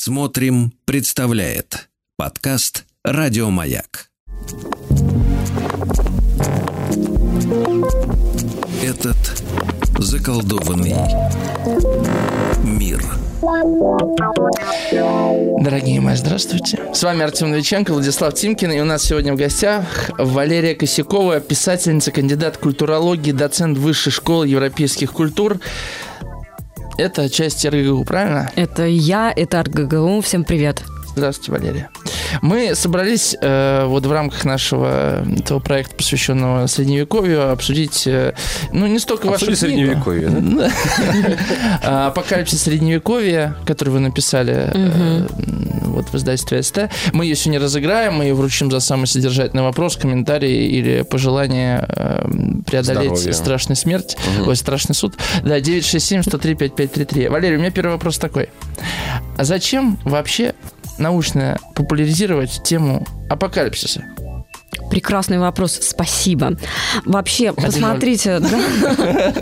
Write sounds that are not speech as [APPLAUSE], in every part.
Смотрим, представляет подкаст Радиомаяк. Этот заколдованный мир. Дорогие мои, здравствуйте. С вами Артем Новиченко, Владислав Тимкин. И у нас сегодня в гостях Валерия Косякова, писательница, кандидат культурологии, доцент Высшей школы европейских культур. Это часть РГГУ, правильно? Это я, это РГГУ. Всем привет. Здравствуйте, Валерия. Мы собрались э, вот в рамках нашего этого проекта, посвященного Средневековью, обсудить, э, ну, не столько вашу Обсудить книгу. Средневековье, да? [LAUGHS] А, Апокалипсис Средневековья, который вы написали э, вот в издательстве СТ. Мы ее сегодня разыграем, мы ее вручим за самый содержательный вопрос, комментарий или пожелание э, преодолеть Здоровья. страшную смерть, ой, страшный суд. Да, 967-103-5533. Валерий, у меня первый вопрос такой. А зачем вообще научно популяризировать тему апокалипсиса? Прекрасный вопрос, спасибо. Вообще, посмотрите, да.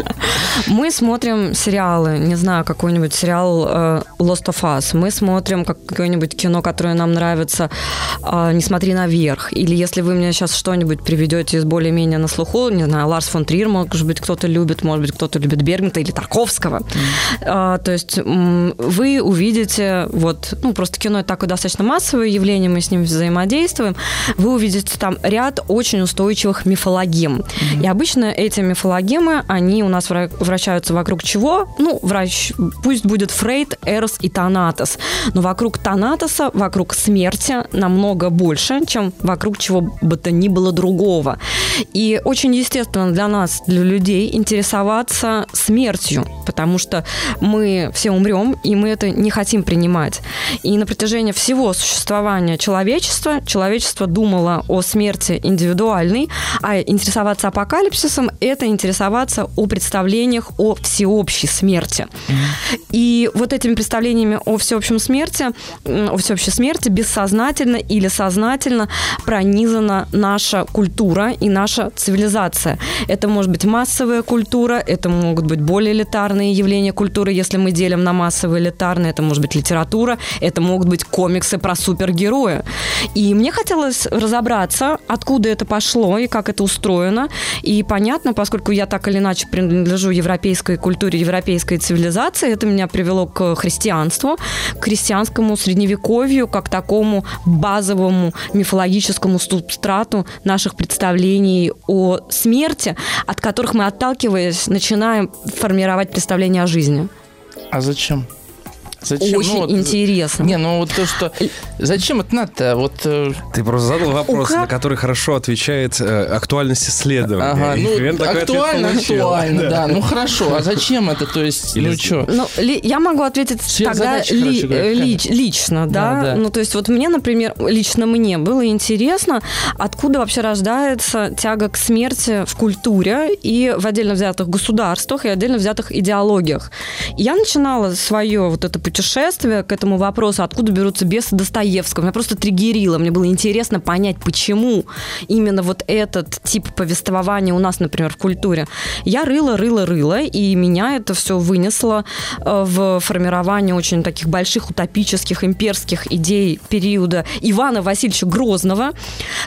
мы смотрим сериалы, не знаю, какой-нибудь сериал э, Lost of Us, мы смотрим какое-нибудь кино, которое нам нравится, э, «Не смотри наверх», или если вы мне сейчас что-нибудь приведете из более-менее на слуху, не знаю, Ларс фон Триер, может быть, кто-то любит, может быть, кто-то любит Бергмана или Тарковского, А, то есть вы увидите, вот, ну, просто кино это такое достаточно массовое явление, мы с ним взаимодействуем, вы увидите там ряд очень устойчивых мифологем. И обычно эти мифологемы, они у нас вра- вращаются вокруг чего? Ну, врач, пусть будет Фрейд, Эрос и Танатос. Но вокруг Танатоса, вокруг смерти намного больше, чем вокруг чего бы то ни было другого. И очень естественно для нас, для людей, интересоваться смертью, потому что мы все умрем, и мы это не хотим принимать. И на протяжении всего существования человечества, человечество думало о смерти индивидуальной, а интересоваться апокалипсисом – это интересоваться о представлениях о всеобщей смерти. И вот этими представлениями о всеобщем смерти, о всеобщей смерти бессознательно или сознательно пронизана наша культура и наша цивилизация. Это может быть массовая культура, это могут быть более элитарные явления культуры, если мы делим на массовые элитарные, это может быть литература, это могут быть комиксы про супергероя. И мне хотелось разобраться, откуда это пошло и как это устроено. И понятно, поскольку я так или иначе принадлежу европейской культуре, европейской цивилизации, это меня привело к христианству, к христианскому средневековью, как такому базовому мифологическому субстрату наших представлений о смерти, от которых мы, отталкиваясь, начинаем формировать представление о жизни. А зачем? Зачем? Очень Ну, вот- интересно. Не, ну вот то, что... Зачем это надо? Вот... э, Ты просто задал вопрос, Уха. на который хорошо отвечает э, актуальность исследования. Ага, ну, примерно актуально, актуально, да. Ну, хорошо, а зачем это? То есть, Или ну, что? Ну, ли- я могу ответить тогда Сверхзадача, ли- короче говоря, э, лич- лично, да? Да, да. Ну, то есть вот мне, например, лично мне было интересно, откуда вообще рождается тяга к смерти в культуре и в отдельно взятых государствах и отдельно взятых идеологиях. Я начинала свое вот это путешествие к этому вопросу, откуда берутся бесы Достоевского. Меня просто триггерило. Мне было интересно понять, почему именно вот этот тип повествования у нас, например, в культуре. Я рыла, рыла, рыла, и меня это все вынесло э, в формирование очень таких больших утопических имперских идей периода Ивана Васильевича Грозного,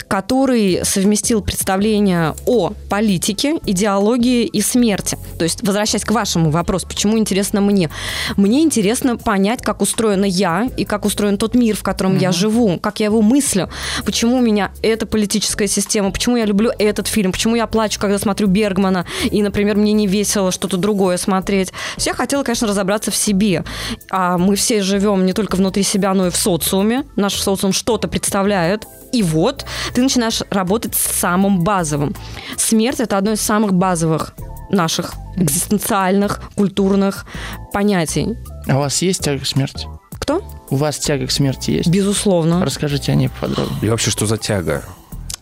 который совместил представление о политике, идеологии и смерти. То есть, возвращаясь к вашему вопросу, почему интересно мне? Мне интересно понять, как устроена я и как устроен тот мир, в котором я живу, как я его мыслю, почему у меня эта политическая система, почему я люблю этот фильм, почему я плачу, когда смотрю Бергмана, и, например, мне не весело что-то другое смотреть. Я хотела, конечно, разобраться в себе. А мы все живем не только внутри себя, но и в социуме. Наш социум что-то представляет. И вот ты начинаешь работать с самым базовым. Смерть – это одно из самых базовых наших экзистенциальных, культурных понятий. А у вас есть тяга к смерти? Кто? У вас тяга к смерти есть? Безусловно. Расскажите о ней поподробнее. И вообще, что за тяга?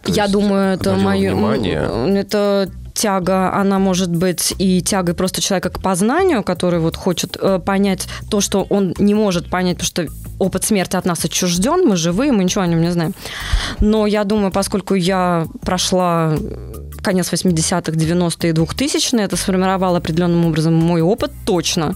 То Я есть думаю, это мое... внимание. Это тяга, она может быть и тягой просто человека к познанию, который вот хочет э, понять то, что он не может понять, потому что опыт смерти от нас отчужден, мы живые, мы ничего о нем не знаем. Но я думаю, поскольку я прошла конец 80-х, 90-е и 2000-е, это сформировало определенным образом мой опыт точно.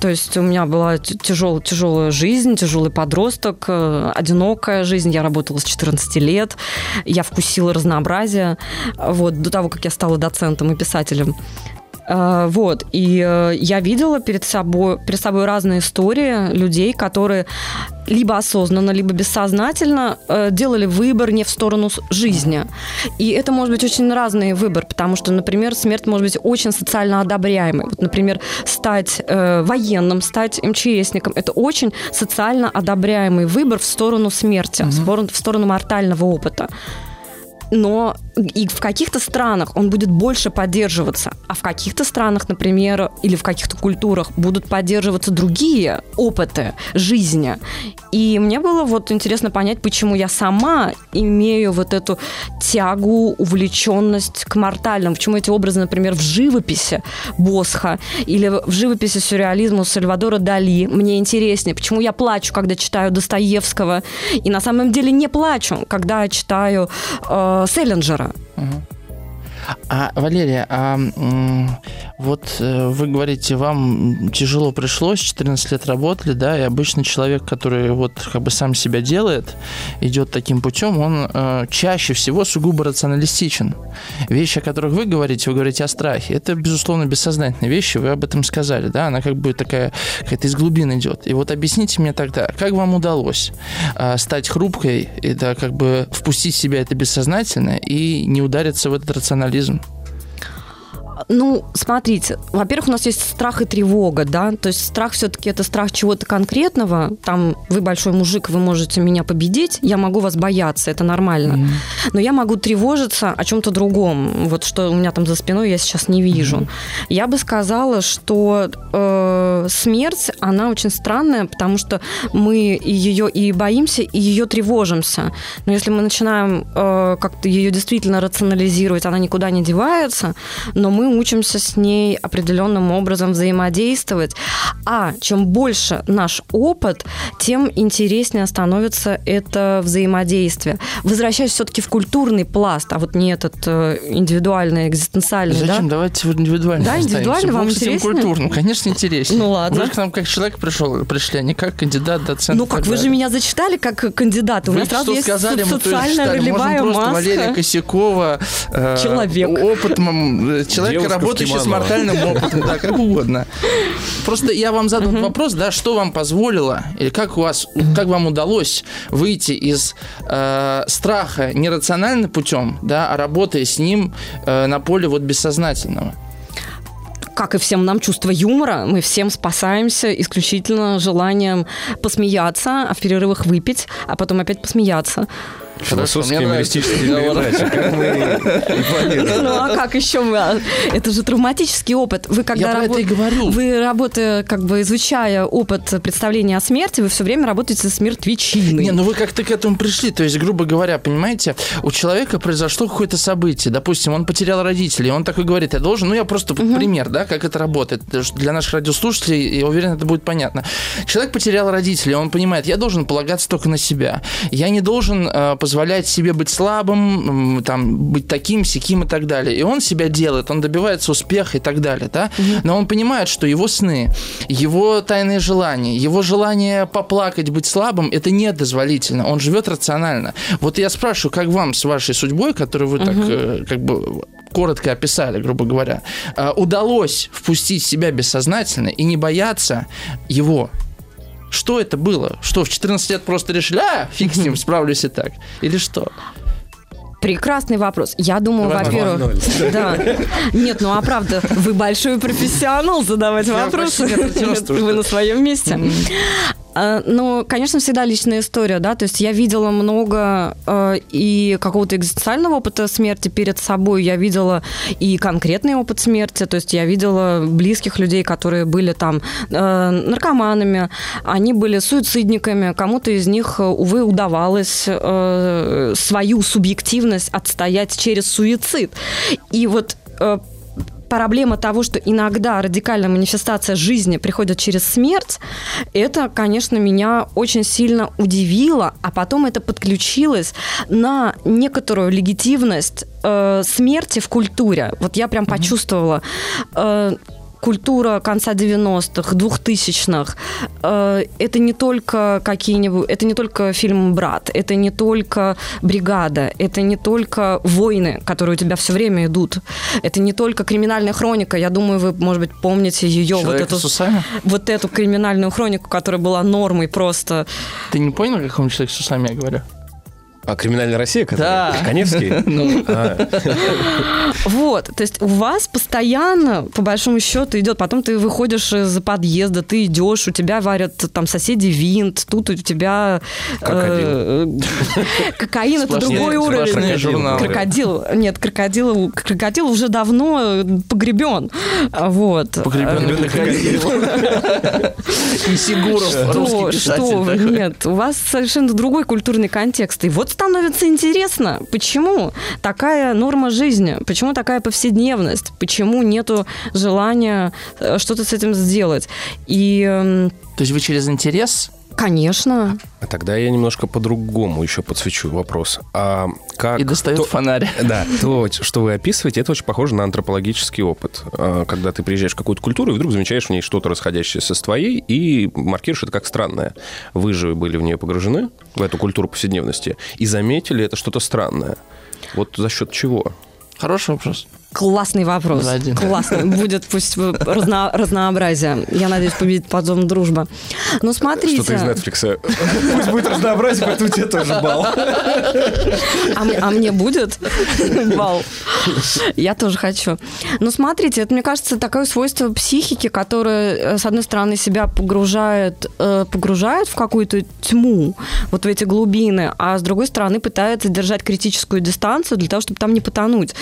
То есть у меня была тяжелая, тяжелая жизнь, тяжелый подросток, э, одинокая жизнь. Я работала с 14 лет, я вкусила разнообразие вот, до того, как я стала доцентом и писателем. Э, вот, и э, я видела перед собой, перед собой разные истории людей, которые либо осознанно, либо бессознательно э, делали выбор не в сторону жизни. И это может быть очень разный выбор, потому что, например, смерть может быть очень социально одобряемой. Вот, например, стать э, военным, стать МЧСником – это очень социально одобряемый выбор в сторону смерти, mm-hmm. в, сторону, в сторону мортального опыта но и в каких-то странах он будет больше поддерживаться, а в каких-то странах, например, или в каких-то культурах будут поддерживаться другие опыты жизни. И мне было вот интересно понять, почему я сама имею вот эту тягу, увлеченность к мортальному, почему эти образы, например, в живописи Босха или в живописи сюрреализма Сальвадора Дали мне интереснее, почему я плачу, когда читаю Достоевского, и на самом деле не плачу, когда читаю э, Селлинджера. Угу. А, Валерия, а вот э, вы говорите, вам тяжело пришлось, 14 лет работали, да, и обычный человек, который вот как бы сам себя делает, идет таким путем, он э, чаще всего сугубо рационалистичен. Вещи, о которых вы говорите, вы говорите о страхе, это, безусловно, бессознательные вещи, вы об этом сказали, да, она как бы такая, какая-то из глубин идет. И вот объясните мне тогда, как вам удалось э, стать хрупкой, да, как бы впустить в себя это бессознательно и не удариться в этот рационализм? Wiesen. Ну, смотрите, во-первых, у нас есть страх и тревога, да, то есть страх все-таки это страх чего-то конкретного, там вы большой мужик, вы можете меня победить, я могу вас бояться, это нормально, mm-hmm. но я могу тревожиться о чем-то другом, вот что у меня там за спиной я сейчас не вижу. Mm-hmm. Я бы сказала, что э, смерть, она очень странная, потому что мы ее и боимся, и ее тревожимся, но если мы начинаем э, как-то ее действительно рационализировать, она никуда не девается, но мы учимся с ней определенным образом взаимодействовать. А чем больше наш опыт, тем интереснее становится это взаимодействие. Возвращаясь все-таки в культурный пласт, а вот не этот э, индивидуальный, экзистенциальный. Зачем? Да? Давайте в индивидуальный. Да, индивидуально вам интереснее? культурно. Конечно, интереснее. Ну ладно. Вы же к нам как человек пришел, пришли, а не как кандидат, доцент. Ну как, вы же меня зачитали как кандидат. У вы нас сразу есть сказали, социальная ролевая маска. Валерия Косякова. Э, человек. Опытом, э, человек, работающий с мортальным [LAUGHS] опытом, да, как угодно. Просто я вам задал вопрос, да, что вам позволило, или как у вас, как вам удалось выйти из э, страха нерациональным путем, да, а работая с ним э, на поле вот бессознательного? как и всем нам, чувство юмора. Мы всем спасаемся исключительно желанием посмеяться, а в перерывах выпить, а потом опять посмеяться. Философские юмористические передачи, Ну, а как еще? Это же травматический опыт. Вы когда Я это и говорю. Вы работая, как бы изучая опыт представления о смерти, вы все время работаете с мертвечиной. Не, ну вы как-то к этому пришли. То есть, грубо говоря, понимаете, у человека произошло какое-то событие. Допустим, он потерял родителей. Он такой говорит, я должен... Ну, я просто угу. пример, да, как это работает. Для наших радиослушателей, я уверен, это будет понятно. Человек потерял родителей, он понимает, я должен полагаться только на себя. Я не должен э, позволять себе быть слабым, там, быть таким, сяким и так далее. И он себя делает, он добивается успеха и так далее, да? Но он понимает, что его сны, его тайные желания, его желание поплакать, быть слабым, это не дозволительно. Он живет рационально. Вот я спрашиваю, как вам с вашей судьбой, которую вы так, э, как бы коротко описали, грубо говоря, э, удалось впустить себя бессознательно и не бояться его что это было? Что, в 14 лет просто решили, а, фиг с ним, справлюсь и так? Или что? Прекрасный вопрос. Я думаю, во-первых... [LAUGHS] Да. Нет, ну а правда, вы большой профессионал задавать вопросы. [LAUGHS] Вы на своем месте. А, ну, конечно, всегда личная история, да, то есть я видела много э, и какого-то экзистенциального опыта смерти перед собой, я видела и конкретный опыт смерти, то есть я видела близких людей, которые были там э, наркоманами, они были суицидниками, кому-то из них, увы, удавалось э, свою субъективность отстоять через суицид. И вот э, проблема того, что иногда радикальная манифестация жизни приходит через смерть, это, конечно, меня очень сильно удивило, а потом это подключилось на некоторую легитимность э, смерти в культуре. Вот я прям mm-hmm. почувствовала. Э, культура конца 90-х, 2000-х, э, это не только какие-нибудь, это не только фильм «Брат», это не только «Бригада», это не только «Войны», которые у тебя все время идут, это не только «Криминальная хроника», я думаю, вы, может быть, помните ее, вот эту, вот эту криминальную хронику, которая была нормой просто. Ты не понял, о каком человеке с усами я говорю? А «Криминальная Россия», который? Да. Коневский? [LAUGHS] Ну. А. Вот, то есть у вас постоянно, по большому счету, идет, потом ты выходишь из подъезда, ты идешь, у тебя варят там соседи винт, тут у тебя... Э, кокаин – это другой уровень. Крокодил. Нет, крокодил, крокодил уже давно погребен. Вот. Погребенный крокодил. И [LAUGHS] Сигуров, русский писатель. Нет, у вас совершенно другой культурный контекст. И вот становится интересно, почему такая норма жизни, почему такая повседневность, почему нету желания э, что-то с этим сделать. И... Эм, То есть вы через интерес Конечно. А тогда я немножко по-другому еще подсвечу вопрос. А как... И достает то, фонарь. [LAUGHS] Да, то, что вы описываете, это очень похоже на антропологический опыт. А, когда ты приезжаешь в какую-то культуру и вдруг замечаешь в ней что-то расходящееся с твоей и маркируешь это как странное. Вы же были в нее погружены, в эту культуру повседневности, и заметили это что-то странное. Вот за счет чего? Хороший вопрос. Классный вопрос. Один. Классный. Будет пусть разно, разнообразие. Я надеюсь, победит подзом дружба. Ну, смотрите. Что-то из Netflix. Пусть будет разнообразие, поэтому тебе тоже балл. А, а мне будет балл? Я тоже хочу. Ну, смотрите, это, мне кажется, такое свойство психики, которое, э, с одной стороны, себя погружает, э, погружает в какую-то тьму, вот в эти глубины, а с другой стороны пытается держать критическую дистанцию для того, чтобы там не потонуть.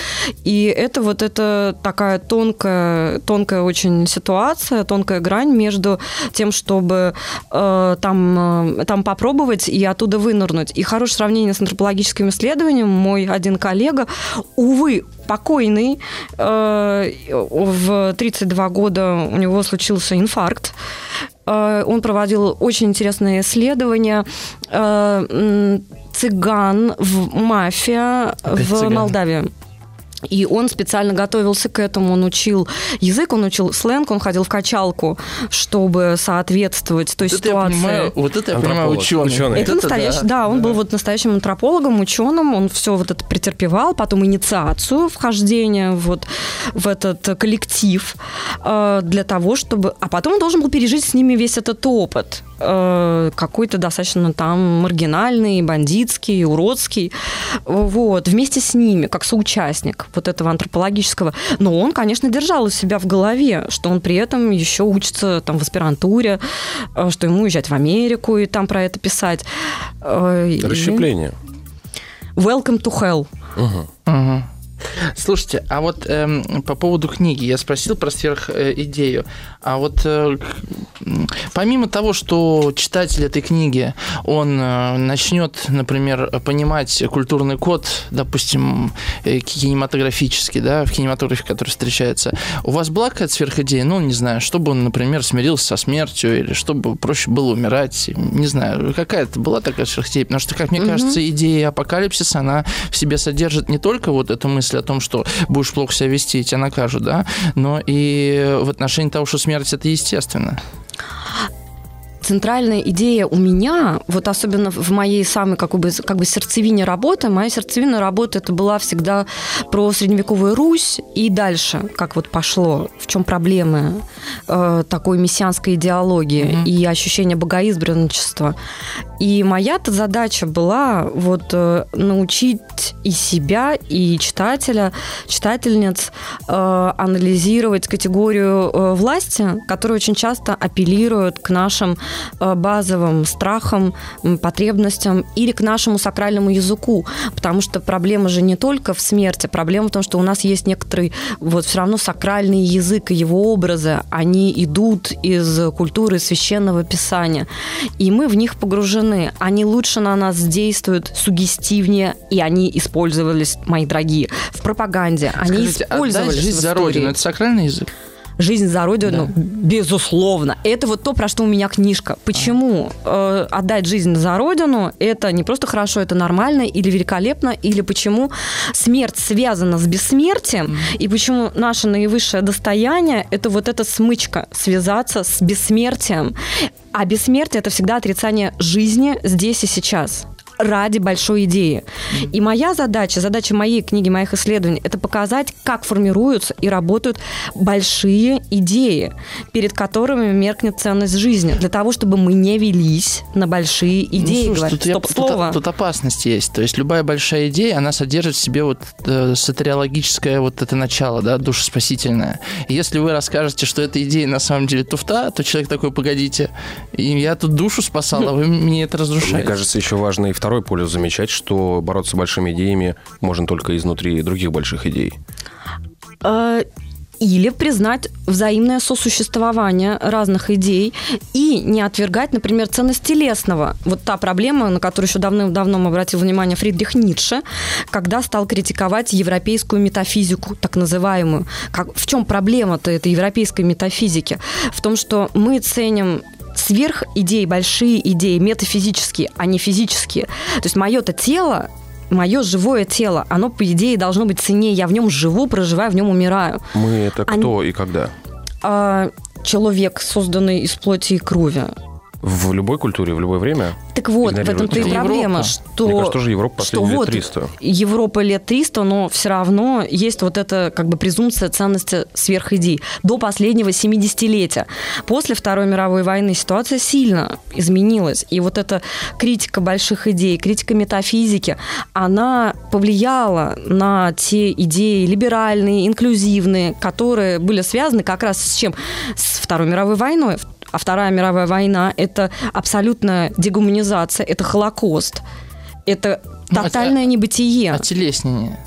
И это это вот это такая тонкая, тонкая очень ситуация, тонкая грань между тем, чтобы э, там, э, там попробовать и оттуда вынырнуть. И хорошее сравнение с антропологическим исследованием. Мой один коллега, увы, покойный, э, в 32 года у него случился инфаркт. Э, он проводил очень интересные исследования э, цыган в мафия Опять в цыган. Молдавии. И он специально готовился к этому, он учил язык, он учил сленг, он ходил в качалку, чтобы соответствовать той вот ситуации. Это я понимаю, вот это я понимаю ученый. ученый. Это, это настоящий, да, да, он да. был вот настоящим антропологом, ученым, он все вот это претерпевал, потом инициацию вхождения вот в этот коллектив э, для того, чтобы... А потом он должен был пережить с ними весь этот опыт э, какой-то достаточно там маргинальный, бандитский, уродский, вот, вместе с ними, как соучастник вот этого антропологического. Но он, конечно, держал у себя в голове, что он при этом еще учится там в аспирантуре, э, что ему уезжать в Америку и там про это писать. Э, Расщепление. Welcome to hell. Угу. Угу. Слушайте, а вот эм, по поводу книги я спросил про сверхидею. А вот э, помимо того, что читатель этой книги, он э, начнет, например, понимать культурный код, допустим, э, кинематографический, да, в кинематографе, который встречается, у вас была какая-то сверхидея? Ну, не знаю, чтобы он, например, смирился со смертью или чтобы проще было умирать, не знаю, какая-то была такая сверхидея? Потому что, как мне угу. кажется, идея апокалипсиса, она в себе содержит не только вот эту мысль о том, что будешь плохо себя вести, и тебя накажут, да, но и в отношении того, что смерть это естественно центральная идея у меня, вот особенно в моей самой как бы, как бы сердцевине работы, моя сердцевина работы это была всегда про средневековую Русь и дальше, как вот пошло, в чем проблемы э, такой мессианской идеологии mm-hmm. и ощущения богоизбранничества. И моя-то задача была вот э, научить и себя, и читателя, читательниц э, анализировать категорию э, власти, которая очень часто апеллирует к нашим базовым страхам, потребностям или к нашему сакральному языку, потому что проблема же не только в смерти, проблема в том, что у нас есть некоторый вот все равно сакральный язык и его образы, они идут из культуры священного писания, и мы в них погружены. Они лучше на нас действуют, сугестивнее, и они использовались, мои дорогие, в пропаганде. Они Скажите, использовались жизнь за Родину – это сакральный язык? Жизнь за родину, да. безусловно. Это вот то, про что у меня книжка. Почему э, отдать жизнь за родину это не просто хорошо, это нормально или великолепно, или почему смерть связана с бессмертием, mm. и почему наше наивысшее достояние это вот эта смычка связаться с бессмертием. А бессмертие это всегда отрицание жизни здесь и сейчас ради большой идеи. И моя задача, задача моей книги, моих исследований, это показать, как формируются и работают большие идеи, перед которыми меркнет ценность жизни, для того, чтобы мы не велись на большие ну, идеи. Ну, слушай, тут, я, тут, тут опасность есть. То есть любая большая идея, она содержит в себе вот э, сатериологическое вот это начало, да, душеспасительное. И если вы расскажете, что эта идея на самом деле туфта, то человек такой, погодите, я тут душу спасал, а вы мне это разрушаете. Мне кажется, еще важно и второе второй полюс замечать, что бороться с большими идеями можно только изнутри других больших идей. А, или признать взаимное сосуществование разных идей и не отвергать, например, ценность телесного. Вот та проблема, на которую еще давным-давно обратил внимание Фридрих Ницше, когда стал критиковать европейскую метафизику, так называемую. Как, в чем проблема-то этой европейской метафизики? В том, что мы ценим сверх идей, большие идеи, метафизические, а не физические. То есть мое-то тело мое живое тело, оно, по идее, должно быть ценнее. Я в нем живу, проживаю, в нем умираю. Мы это кто а, и когда? А, человек, созданный из плоти и крови. В любой культуре, в любое время? Так вот, в этом-то и проблема, что... Мне кажется, тоже Европа последние лет 300. Вот Европа лет 300, но все равно есть вот эта как бы презумпция ценности сверхидей до последнего 70-летия. После Второй мировой войны ситуация сильно изменилась. И вот эта критика больших идей, критика метафизики, она повлияла на те идеи либеральные, инклюзивные, которые были связаны как раз с чем? С Второй мировой войной, а Вторая мировая война – это абсолютная дегуманизация, это Холокост, это ну, тотальное небытие. Отелеснение.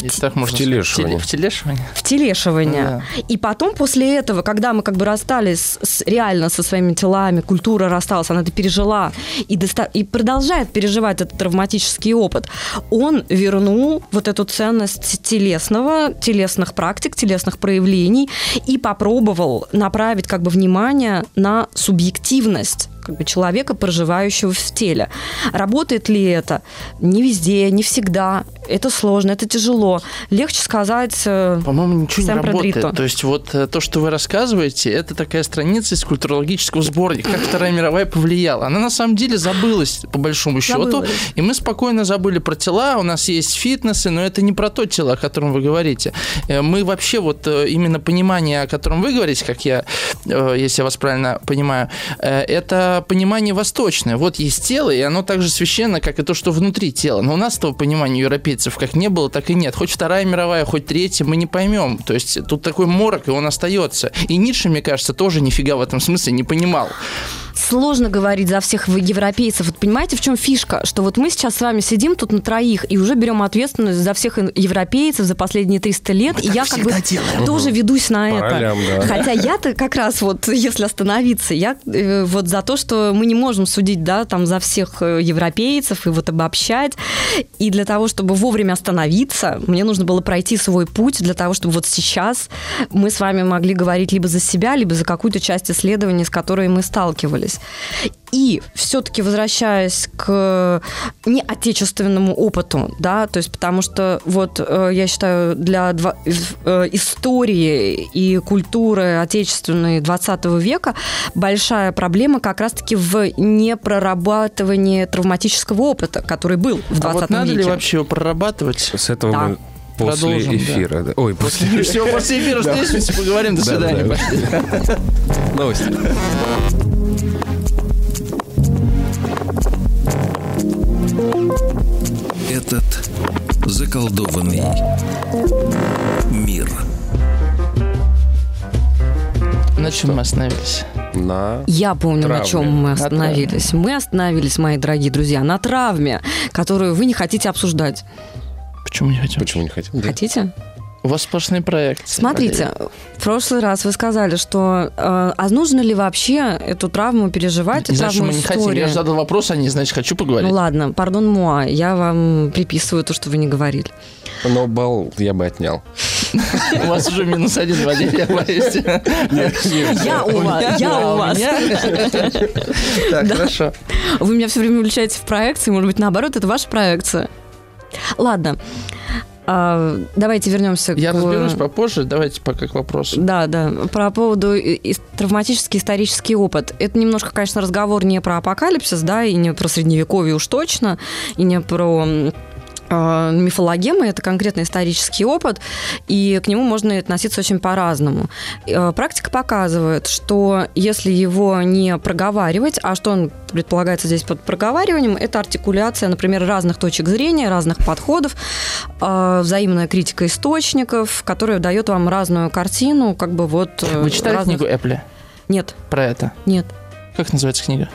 Если так можно втелешивание. В втелешивание. Втелешивание. Ну, да. И потом после этого, когда мы как бы расстались с, реально со своими телами, культура рассталась, она это пережила и, доста- и продолжает переживать этот травматический опыт, он вернул вот эту ценность телесного, телесных практик, телесных проявлений и попробовал направить как бы внимание на субъективность как бы человека, проживающего в теле. Работает ли это? Не везде, не всегда. Это сложно, это тяжело. Легче сказать. Э, По-моему, ничего не работает. Дрито. То есть вот э, то, что вы рассказываете, это такая страница из культурологического сборника, как Вторая мировая повлияла. Она на самом деле забылась, по большому счету, забылась. и мы спокойно забыли про тела. У нас есть фитнесы, но это не про то тело, о котором вы говорите. Э, мы вообще вот именно понимание, о котором вы говорите, как я, если я вас правильно понимаю, это понимание восточное. Вот есть тело, и оно так же священно, как и то, что внутри тела. Но у нас этого понимания европейцев как не было, так и нет. Хоть Вторая мировая, хоть Третья, мы не поймем. То есть тут такой морок, и он остается. И Ницше, мне кажется, тоже нифига в этом смысле не понимал сложно говорить за всех европейцев. Вот понимаете, в чем фишка? Что вот мы сейчас с вами сидим тут на троих и уже берем ответственность за всех европейцев за последние 300 лет. Мы и я как бы делаем. тоже ведусь на По это. Ролям, да. Хотя я-то как раз вот, если остановиться, я э, вот за то, что мы не можем судить, да, там за всех э, европейцев и вот обобщать. И для того, чтобы вовремя остановиться, мне нужно было пройти свой путь для того, чтобы вот сейчас мы с вами могли говорить либо за себя, либо за какую-то часть исследований, с которой мы сталкивались. И все-таки возвращаясь к не отечественному опыту, да, то есть потому что вот э, я считаю для два, э, истории и культуры отечественной 20 века большая проблема как раз-таки в непрорабатывании травматического опыта, который был в 20 а вот надо веке. ли вообще его прорабатывать? С этого да. мы После Продолжим, эфира. Да. Ой, после... Все, после эфира встретимся, поговорим. До свидания. Новости. Этот заколдованный мир. На чем мы остановились? На Я помню, травме. на чем мы остановились. Мы остановились, мои дорогие друзья, на травме, которую вы не хотите обсуждать. Почему не хотим? Почему не хотим? Хотите? У вас сплошные проекты. Смотрите, в прошлый раз вы сказали, что э, а нужно ли вообще эту травму переживать? Не знаю, что мы не хотим. Я же задал вопрос, а не значит хочу поговорить. Ну ладно, пардон, Муа, я вам приписываю то, что вы не говорили. Но бал я бы отнял. У вас уже минус один, Валерий, боюсь. Я у вас, я у вас. Так, хорошо. Вы меня все время увлечаете в проекции, может быть, наоборот, это ваша проекция. Ладно. А, давайте вернемся Я к... разберусь попозже, давайте пока к вопросу. Да, да. Про поводу травматический исторический опыт. Это немножко, конечно, разговор не про апокалипсис, да, и не про средневековье уж точно, и не про мифологемы, это конкретно исторический опыт, и к нему можно относиться очень по-разному. Э, Практика показывает, что если его не проговаривать, а что он предполагается здесь под проговариванием, это артикуляция, например, разных точек зрения, разных подходов, э, взаимная критика источников, которая дает вам разную картину, как бы вот... э, Вы читали разных- книгу Эпля Нет, про это? нет. Как называется книга?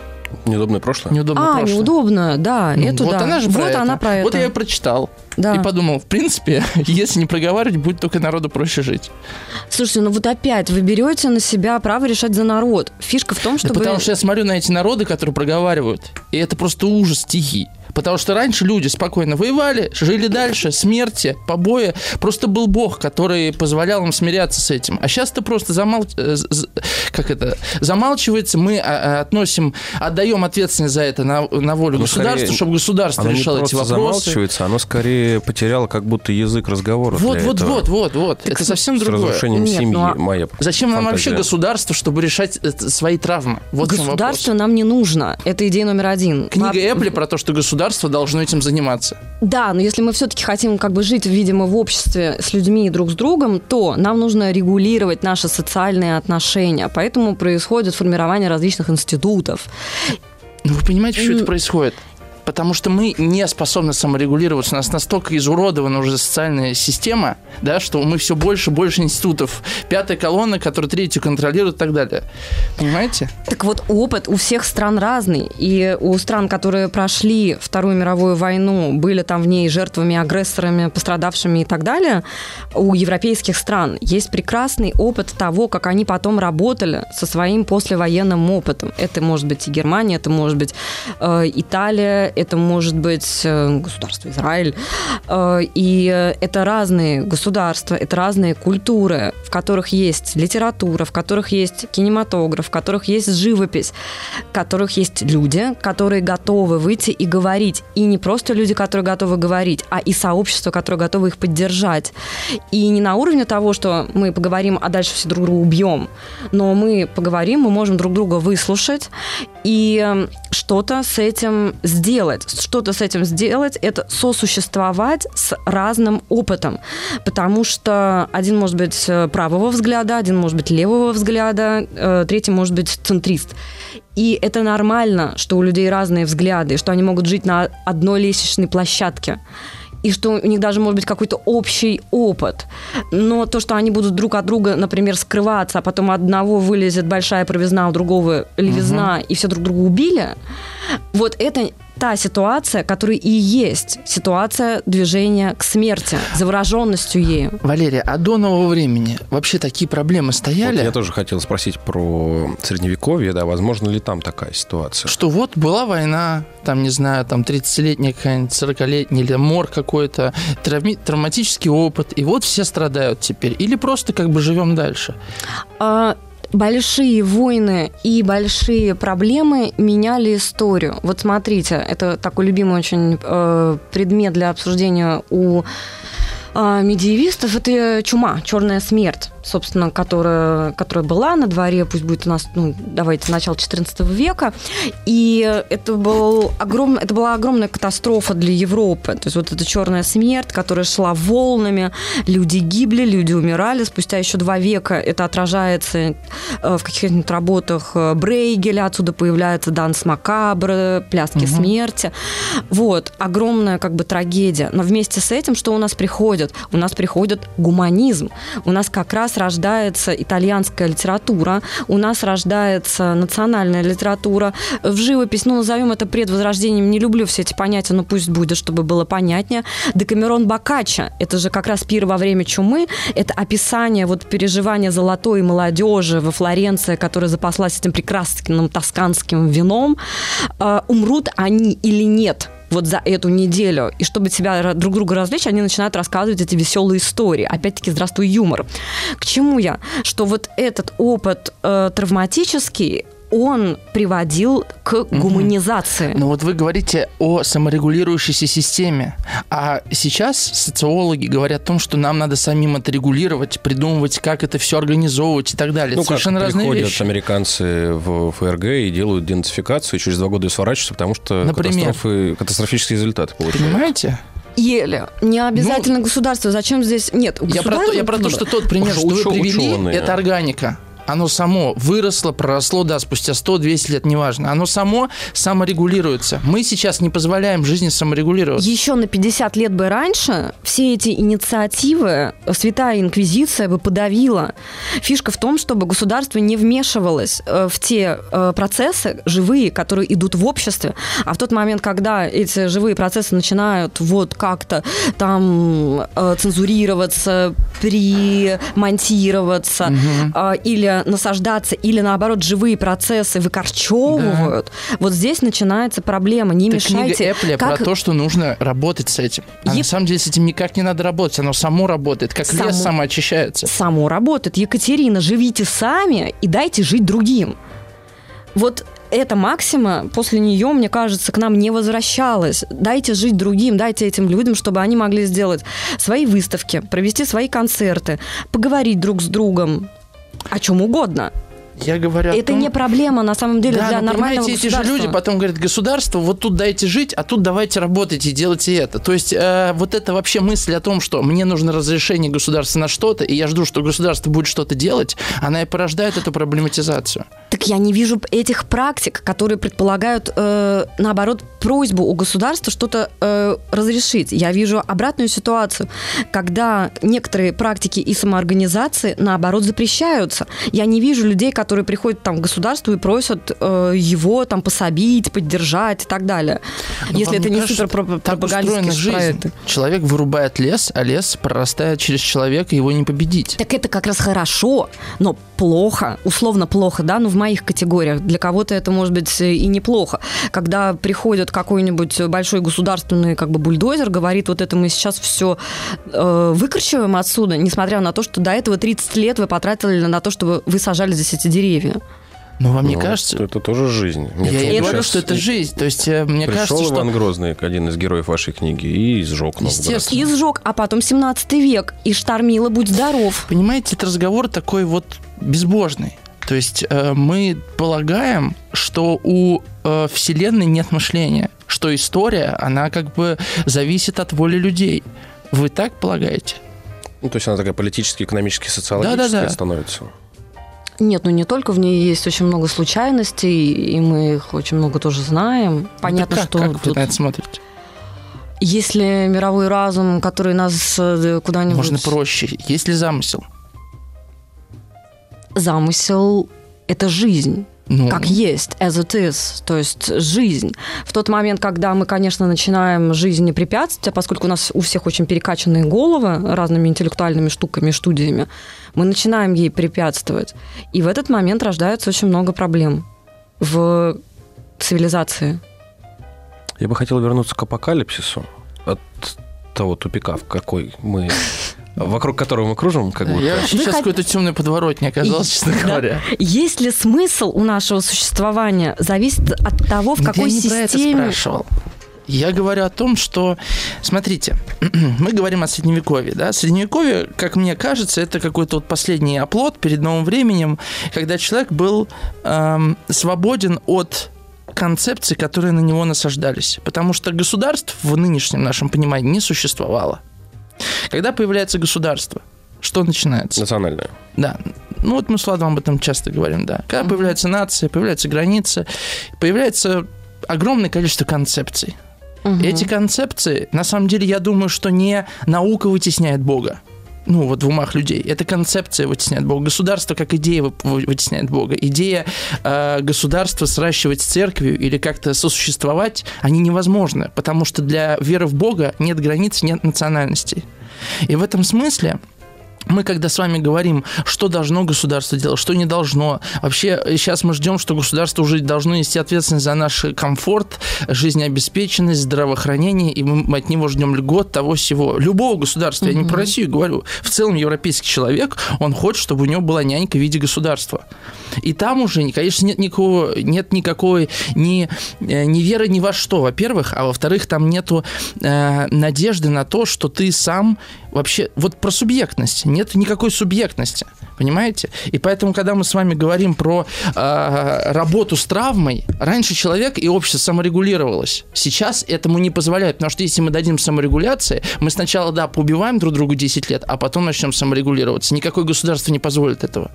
Неудобное прошлое? Неудобно а, прошлое. неудобно, да, Ну, эту вот да. она же про вот это. она про это. Вот я ее прочитал да. и подумал, в принципе, [LAUGHS] если не проговаривать, будет только народу проще жить. Слушайте, ну вот опять вы берете на себя право решать за народ. Фишка в том, Да чтобы... потому что я смотрю на эти народы, которые проговаривают, и это просто ужас стихий. Потому что раньше люди спокойно воевали, жили дальше, смерти, побои. Просто был Бог, который позволял им смиряться с этим. А сейчас ты просто замал... э, как это? замалчивается, мы а, а, относим, отдаем ответственность за это на, на волю Ну, государства, скорее, чтобы государство Оно не решало эти просто вопросы. замалчивается, оно скорее потеряло как будто язык разговора. Вот, для вот, этого. вот, вот, вот. Это совсем С другое. разрушением Нет, семьи ну, а моя Зачем нам фантазия. вообще государство, чтобы решать э, свои травмы? Вот. Государство нам не нужно. Это идея номер один. Книга Эпли про то, что государство должно этим заниматься. Да, но если мы все-таки хотим как бы жить, видимо, в обществе с людьми и друг с другом, то нам нужно регулировать наши социальные отношения. Поэтому происходит формирование различных институтов. Ну, вы понимаете, что это происходит? Потому что мы не способны саморегулироваться. У нас настолько изуродована уже социальная система, да, что мы все больше и больше институтов. Пятая колонна, которая третью контролирует и так далее. Понимаете? Так вот, опыт у всех стран разный. И у стран, которые прошли Вторую мировую войну, были там в ней жертвами, агрессорами, пострадавшими и так далее, у европейских стран есть прекрасный опыт того, как они потом работали со своим послевоенным опытом. Это может быть и Германия, это может быть э, Италия, это может быть э, государство Израиль. Э, и э, это разные государства, это разные культуры, в которых есть литература, в которых есть кинематограф, в которых есть живопись, в которых есть люди, которые готовы выйти и говорить. И не просто люди, которые готовы говорить, а и сообщество, которое готово их поддержать. И не на уровне того, что мы поговорим, а дальше все друг друга убьем, но мы поговорим, мы можем друг друга выслушать и что-то с этим сделать. Что-то с этим сделать – это сосуществовать с разным опытом. Потому что один может быть э, правого взгляда, один может быть левого взгляда, э, третий может быть центрист. И это нормально, что у людей разные взгляды, что они могут жить на одной лестничной площадке и что у них даже может быть какой-то общий опыт. Но то, что они будут друг от друга, например, скрываться, а потом одного вылезет большая провизна, у другого левизна, и все друг друга убили, вот это та ситуация, которая и есть ситуация движения к смерти, завороженностью ею. Валерия, а до нового времени вообще такие проблемы Вот стояли? я тоже хотел спросить про средневековье, да, возможно ли там такая ситуация? Что вот была война, там, не знаю, там 30-летняя какая-нибудь, 40-летняя, или мор какой-то, травми- травматический опыт, и вот все страдают теперь. Или просто как бы живем дальше. А, большие войны и большие проблемы меняли историю. Вот смотрите, это такой любимый очень э, предмет для обсуждения у медиевистов. Это чума, черная смерть, собственно, которая, которая была на дворе, пусть будет у нас, ну, давайте, начало 14 века. И это, был огром, это была огромная катастрофа для Европы. То есть вот эта черная смерть, которая шла волнами, люди гибли, люди умирали. Спустя еще два века это отражается э, в каких-нибудь работах э, Брейгеля, отсюда появляется Данс Макабр, Пляски смерти. Вот, огромная как бы трагедия. Но вместе с этим, что у нас приходит? У нас приходит гуманизм. У нас как раз рождается итальянская литература, у нас рождается национальная литература. В живопись, ну, назовем это предвозрождением, не люблю все эти понятия, но пусть будет, чтобы было понятнее. Декамерон Боккаччо, это же как раз пир во время чумы, это описание вот переживания золотой молодежи во Флоренции, которая запаслась этим прекрасным тосканским вином. Э, умрут они или нет? Вот за эту неделю. И чтобы себя друг друга развлечь, они начинают рассказывать эти веселые истории. Опять-таки, здравствуй, юмор. К чему я? Что вот этот опыт э, травматический, он приводил к гуманизации. Но вот вы говорите о саморегулирующейся системе, а сейчас социологи говорят о том, что нам надо самим это регулировать, придумывать, как это все организовывать и так далее. Ну, Совершенно как разные приходят вещи. американцы в ФРГ и делают денацификацию, и через два года ее сворачиваются, потому что Например? катастрофы, катастрофические результаты получают. Понимаете? Еле. Не обязательно государство. Зачем здесь... Нет, Я про, то, я про то, что тот пример, что вы привели, ученые. это органика. Оно само выросло, проросло, да, спустя 100-200 лет, неважно. Оно само саморегулируется. Мы сейчас не позволяем жизни саморегулироваться. Еще на 50 лет бы раньше все эти инициативы Святая Инквизиция бы подавила. Фишка в том, чтобы государство не вмешивалось э, в те э, процессы живые, которые идут в обществе. А в тот момент, когда эти живые процессы начинают вот как-то там э, цензурироваться, примонтироваться э, или насаждаться, или наоборот живые процессы выкорчевывают, вот здесь начинается проблема. Не Это книга мешайте. Эппля Как- про то, что нужно работать с этим. А Еп- на самом деле с этим никак не надо работать. Оно само работает, как Само. лес самоочищается. само работает. Екатерина, живите сами и дайте жить другим. Вот эта максима, после нее, мне кажется, к нам не возвращалась. Дайте жить другим, дайте этим людям, чтобы они могли сделать свои выставки, провести свои концерты, поговорить друг с другом о чем угодно. Я говорю Это том- не проблема, на самом деле, да, для но нормального понимаете, эти же люди потом говорят, государство, вот тут дайте жить, а тут давайте работать и делайте это. То есть э, вот это вообще мысль о том, что мне нужно разрешение государства на что-то, и я жду, что государство будет что-то делать, она и порождает эту проблематизацию. Так я не вижу этих практик, которые предполагают, э, наоборот, просьбу у государства что-то э, разрешить. Я вижу обратную ситуацию, когда некоторые практики и самоорганизации, наоборот, запрещаются. Я не вижу людей, которые приходят там, к государству и просят э, его там пособить, поддержать и так далее. Но Если вам это не кажется, супер жизнь. проекты. Человек вырубает лес, а лес прорастает через человека, его не победить. Так это как раз хорошо, но плохо, условно плохо, да, ну в моих категориях. Для кого-то это может быть и неплохо. Когда приходит какой-нибудь большой государственный как бы бульдозер, говорит, вот это мы сейчас все э, выкорчиваем отсюда, несмотря на то, что до этого 30 лет вы потратили на то, чтобы вы сажали здесь эти деревья. Но вам не Ну, кажется? Это тоже жизнь. Мне Я кажется, говорю, что это жизнь. То есть э, мне Пришел кажется, Иван что... Грозный, один из героев вашей книги, и сжег Новгород. Естественно. И сжег, а потом 17 век, и штормило, будь здоров. Понимаете, этот разговор такой вот безбожный. То есть э, мы полагаем, что у э, Вселенной нет мышления, что история, она как бы зависит от воли людей. Вы так полагаете? Ну, то есть она такая политически, экономически, социологическая Да-да-да. становится. Нет, ну не только в ней есть очень много случайностей, и мы их очень много тоже знаем. Понятно, Ну, как, что как вы тут- на это смотрите? Если мировой разум, который нас э, куда-нибудь... Можно проще. Есть ли замысел? Замысел — это жизнь. Ну, Как есть, as it is, то есть жизнь. В тот момент, когда мы, конечно, начинаем жизни препятствовать, а поскольку у нас у всех очень перекачанные головы разными интеллектуальными штуками, студиями, мы начинаем ей препятствовать. И в этот момент рождается очень много проблем в цивилизации. Я бы хотел вернуться к апокалипсису от того тупика, в какой мы... [LAUGHS] Вокруг которого мы кружим, как будто. я вообще Вы сейчас хот- какой-то темной подворотне оказался, честно Да. говоря. Есть ли смысл у нашего существования зависит от того, в какой я не про это системе... спрашивал. Я говорю о том, что, смотрите, [CLEARS THROAT] мы говорим о средневековье, да, средневековье, как мне кажется, это какой-то вот последний оплот перед новым временем, когда человек был эм, свободен от концепций, которые на него насаждались, потому что государств в нынешнем нашем понимании не существовало. Когда появляется государство, что начинается? Национальная. Да. Ну вот мы с Владом об этом часто говорим, да. Когда появляется нация, появляется граница, появляется огромное количество концепций. Мгм. Эти концепции, на самом деле, я думаю, что не наука вытесняет Бога. Ну, вот в умах людей. Это концепция вытесняет Бога. Государство как идея вы- вы- вытесняет Бога. Идея э, государства сращивать с церковью или как-то сосуществовать, они невозможны, потому что для веры в Бога нет границ, нет национальностей. И в этом смысле мы когда с вами говорим, что должно государство делать, что не должно, вообще сейчас мы ждем, что государство уже должно нести ответственность за наш комфорт, жизнеобеспеченность, здравоохранение, и мы от него ждем льгот того всего. Любого государства, mm-hmm. я не про Россию говорю, в целом европейский человек, он хочет, чтобы у него была нянька в виде государства. И там уже, конечно, нет никакого, нет никакой ни, э, ни веры ни во что, во-первых, а во-вторых, там нету э, надежды на то, что ты сам вообще, вот про субъектность, нет никакой субъектности, понимаете? И поэтому, когда мы с вами говорим про э, работу с травмой, раньше человек и общество саморегулировалось. Сейчас этому не позволяет, потому что если мы дадим саморегуляции, мы сначала, да, поубиваем друг другу 10 лет, а потом начнем саморегулироваться. Никакое государство не позволит этого.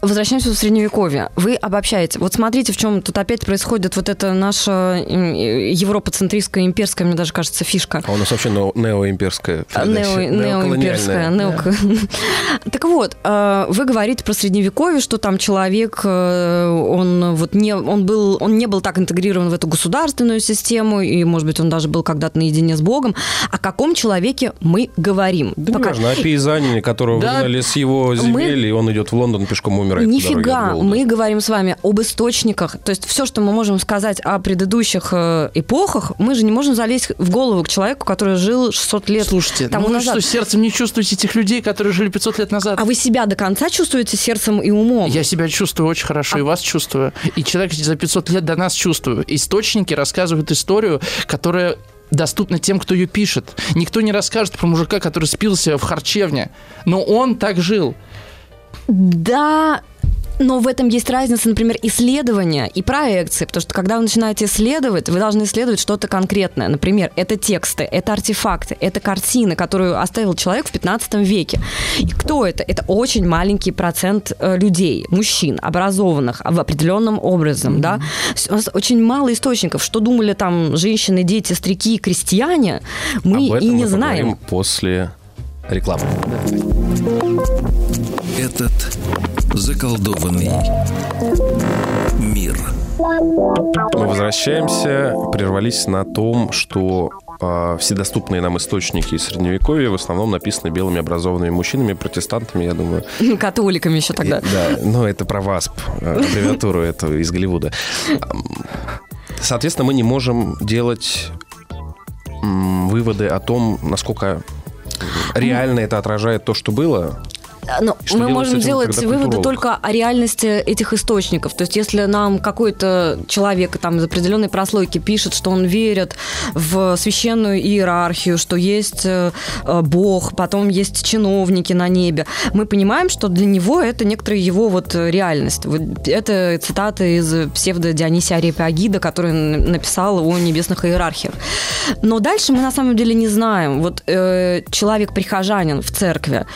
Возвращаемся в средневековье. Вы обобщаете. Вот смотрите, в чем тут опять происходит вот эта наша европоцентристская, имперская, мне даже кажется, фишка. А у нас вообще неоимперская. Нео, неоимперская. Нео... [LAUGHS] Так вот, э, вы говорите про средневековье, что там человек, э, он вот не, он был, он не был так интегрирован в эту государственную систему, и, может быть, он даже был когда-то наедине с Богом. О каком человеке мы говорим? Да Пока... неважно, о пейзанине, которого да, выгнали с его земель, мы... и он идет в Лондон пешком умирает. Нифига, мы говорим с вами об источниках. То есть все, что мы можем сказать о предыдущих э, эпохах, мы же не можем залезть в голову к человеку, который жил 600 лет Слушайте, тому ну вы назад. что, сердцем не чувствуете этих людей, которые жили 500 лет назад? А вы себя до конца чувствуете сердцем и умом? Я себя чувствую очень хорошо, а... и вас чувствую. И человек за 500 лет до нас чувствую. Источники рассказывают историю, которая доступна тем, кто ее пишет. Никто не расскажет про мужика, который спился в харчевне. Но он так жил. Да, но в этом есть разница, например, исследования и проекции, потому что когда вы начинаете исследовать, вы должны исследовать что-то конкретное. Например, это тексты, это артефакты, это картины, которую оставил человек в 15 веке. И кто это? Это очень маленький процент э, людей, мужчин, образованных в определенном образом, mm-hmm. да. У нас очень мало источников. Что думали там женщины, дети, старики, крестьяне, мы и не мы знаем. после рекламы. Этот заколдованный мир. Мы возвращаемся, прервались на том, что э, все доступные нам источники из Средневековья в основном написаны белыми образованными мужчинами, протестантами, я думаю. [LAUGHS] Католиками еще тогда. И, да, но это про ВАСП, а, аббревиатуру эту из Голливуда. Соответственно, мы не можем делать выводы о том, насколько реально это отражает то, что было. Но что мы можем этим, делать выводы только о реальности этих источников. То есть, если нам какой-то человек там из определенной прослойки пишет, что он верит в священную иерархию, что есть э, э, Бог, потом есть чиновники на небе, мы понимаем, что для него это некоторая его вот реальность. Это цитаты из псевдо Дионисия Арепиагида, который написал о небесных иерархиях. Но дальше мы на самом деле не знаем. Вот э, человек-прихожанин в церкви,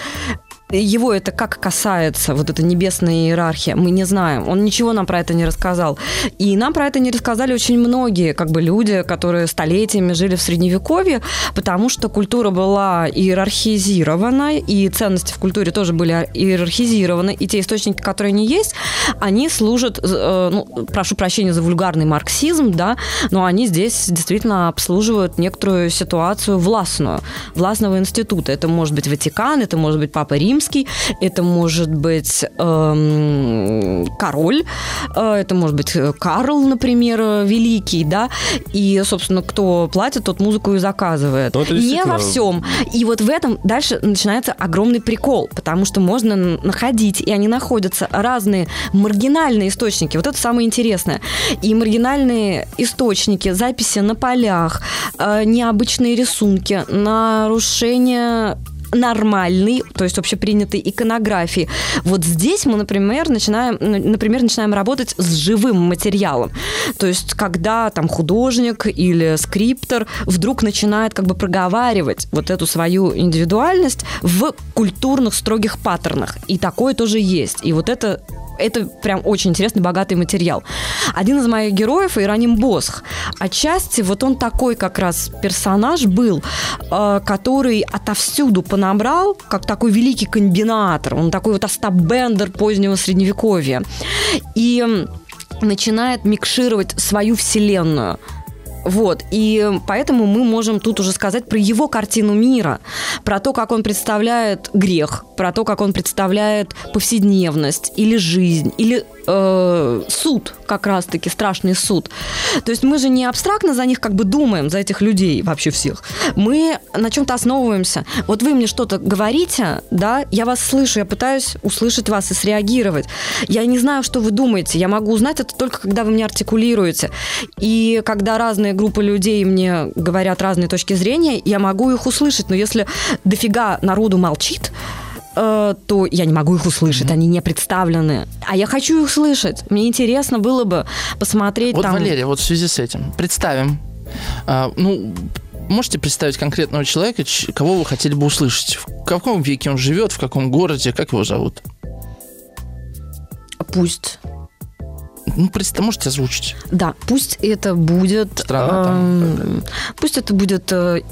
его это как касается, вот эта небесная иерархия, мы не знаем. Он ничего нам про это не рассказал. И нам про это не рассказали очень многие как бы люди, которые столетиями жили в Средневековье, потому что культура была иерархизирована, и ценности в культуре тоже были иерархизированы, и те источники, которые не есть, они служат, э, ну, прошу прощения за вульгарный марксизм, да, но они здесь действительно обслуживают некоторую ситуацию властную, властного института. Это может быть Ватикан, это может быть Папа Рим, римский, это может быть эм, король, э, это может быть э, Карл, например, великий, да, и, собственно, кто платит, тот музыку и заказывает. Ну, Не во всем. И вот в этом дальше начинается огромный прикол, потому что можно находить, и они находятся, разные маргинальные источники. Вот это самое интересное. И маргинальные источники, записи на полях, э, необычные рисунки, нарушение нормальной, то есть общепринятой иконографии. Вот здесь мы, например, начинаем, например, начинаем работать с живым материалом. То есть, когда там художник или скриптор вдруг начинает как бы проговаривать вот эту свою индивидуальность в культурных строгих паттернах. И такое тоже есть. И вот это это прям очень интересный, богатый материал. Один из моих героев, Ираним Босх, отчасти вот он такой как раз персонаж был, э, который отовсюду понабрал, как такой великий комбинатор. Он такой вот Остап Бендер позднего средневековья. И начинает микшировать свою вселенную Вот, и поэтому мы можем тут уже сказать про его картину мира, про то, как он представляет грех, про то, как он представляет повседневность или жизнь, или э, суд, как раз-таки страшный суд. То есть мы же не абстрактно за них как бы думаем, за этих людей вообще всех. Мы на чем-то основываемся. Вот вы мне что-то говорите, да, я вас слышу, я пытаюсь услышать вас и среагировать. Я не знаю, что вы думаете. Я могу узнать это только когда вы мне артикулируете. И когда разные группы людей мне говорят разные точки зрения, я могу их услышать. Но если дофига народу молчит, э, то я не могу их услышать, mm-hmm. они не представлены. А я хочу их слышать. Мне интересно было бы посмотреть вот, там... Валерия, вот в связи с этим, представим, а, ну, можете представить конкретного человека, кого вы хотели бы услышать? В каком веке он живет, в каком городе, как его зовут? Пусть. Ну, просто можете озвучить. Да, пусть это будет... Страна там. Э, пусть это будет э,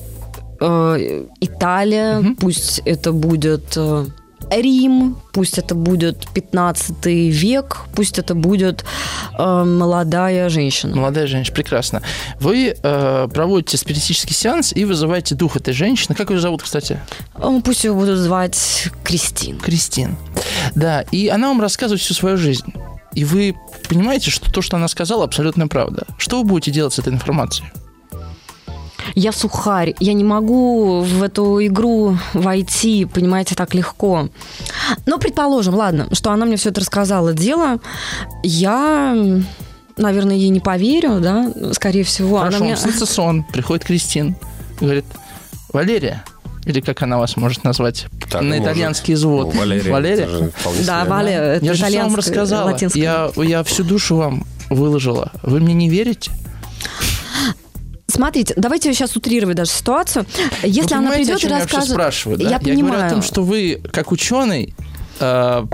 э, Италия, угу. пусть это будет э, Рим, пусть это будет 15 век, пусть это будет э, молодая женщина. Молодая женщина, прекрасно. Вы э, проводите спиритический сеанс и вызываете дух этой женщины. Как ее зовут, кстати? Пусть ее будут звать Кристин. Кристин. Да, и она вам рассказывает всю свою жизнь. И вы понимаете, что то, что она сказала, абсолютно правда. Что вы будете делать с этой информацией? Я сухарь, я не могу в эту игру войти, понимаете, так легко. Но предположим, ладно, что она мне все это рассказала. Дело, я наверное, ей не поверю, да, скорее всего. Хорошо, она мне... снится сон, приходит Кристин, говорит, Валерия, или как она вас может назвать, так, на итальянский звук. Ну, Валерия. Валерия? Да, Валерия, Я же вам рассказала. Я, я всю душу вам выложила. Вы мне не верите? Смотрите, давайте сейчас утрировать даже ситуацию. Если она придет и расскажет... Я спрашиваю, да? Я, я понимаю. говорю о том, что вы, как ученый, э,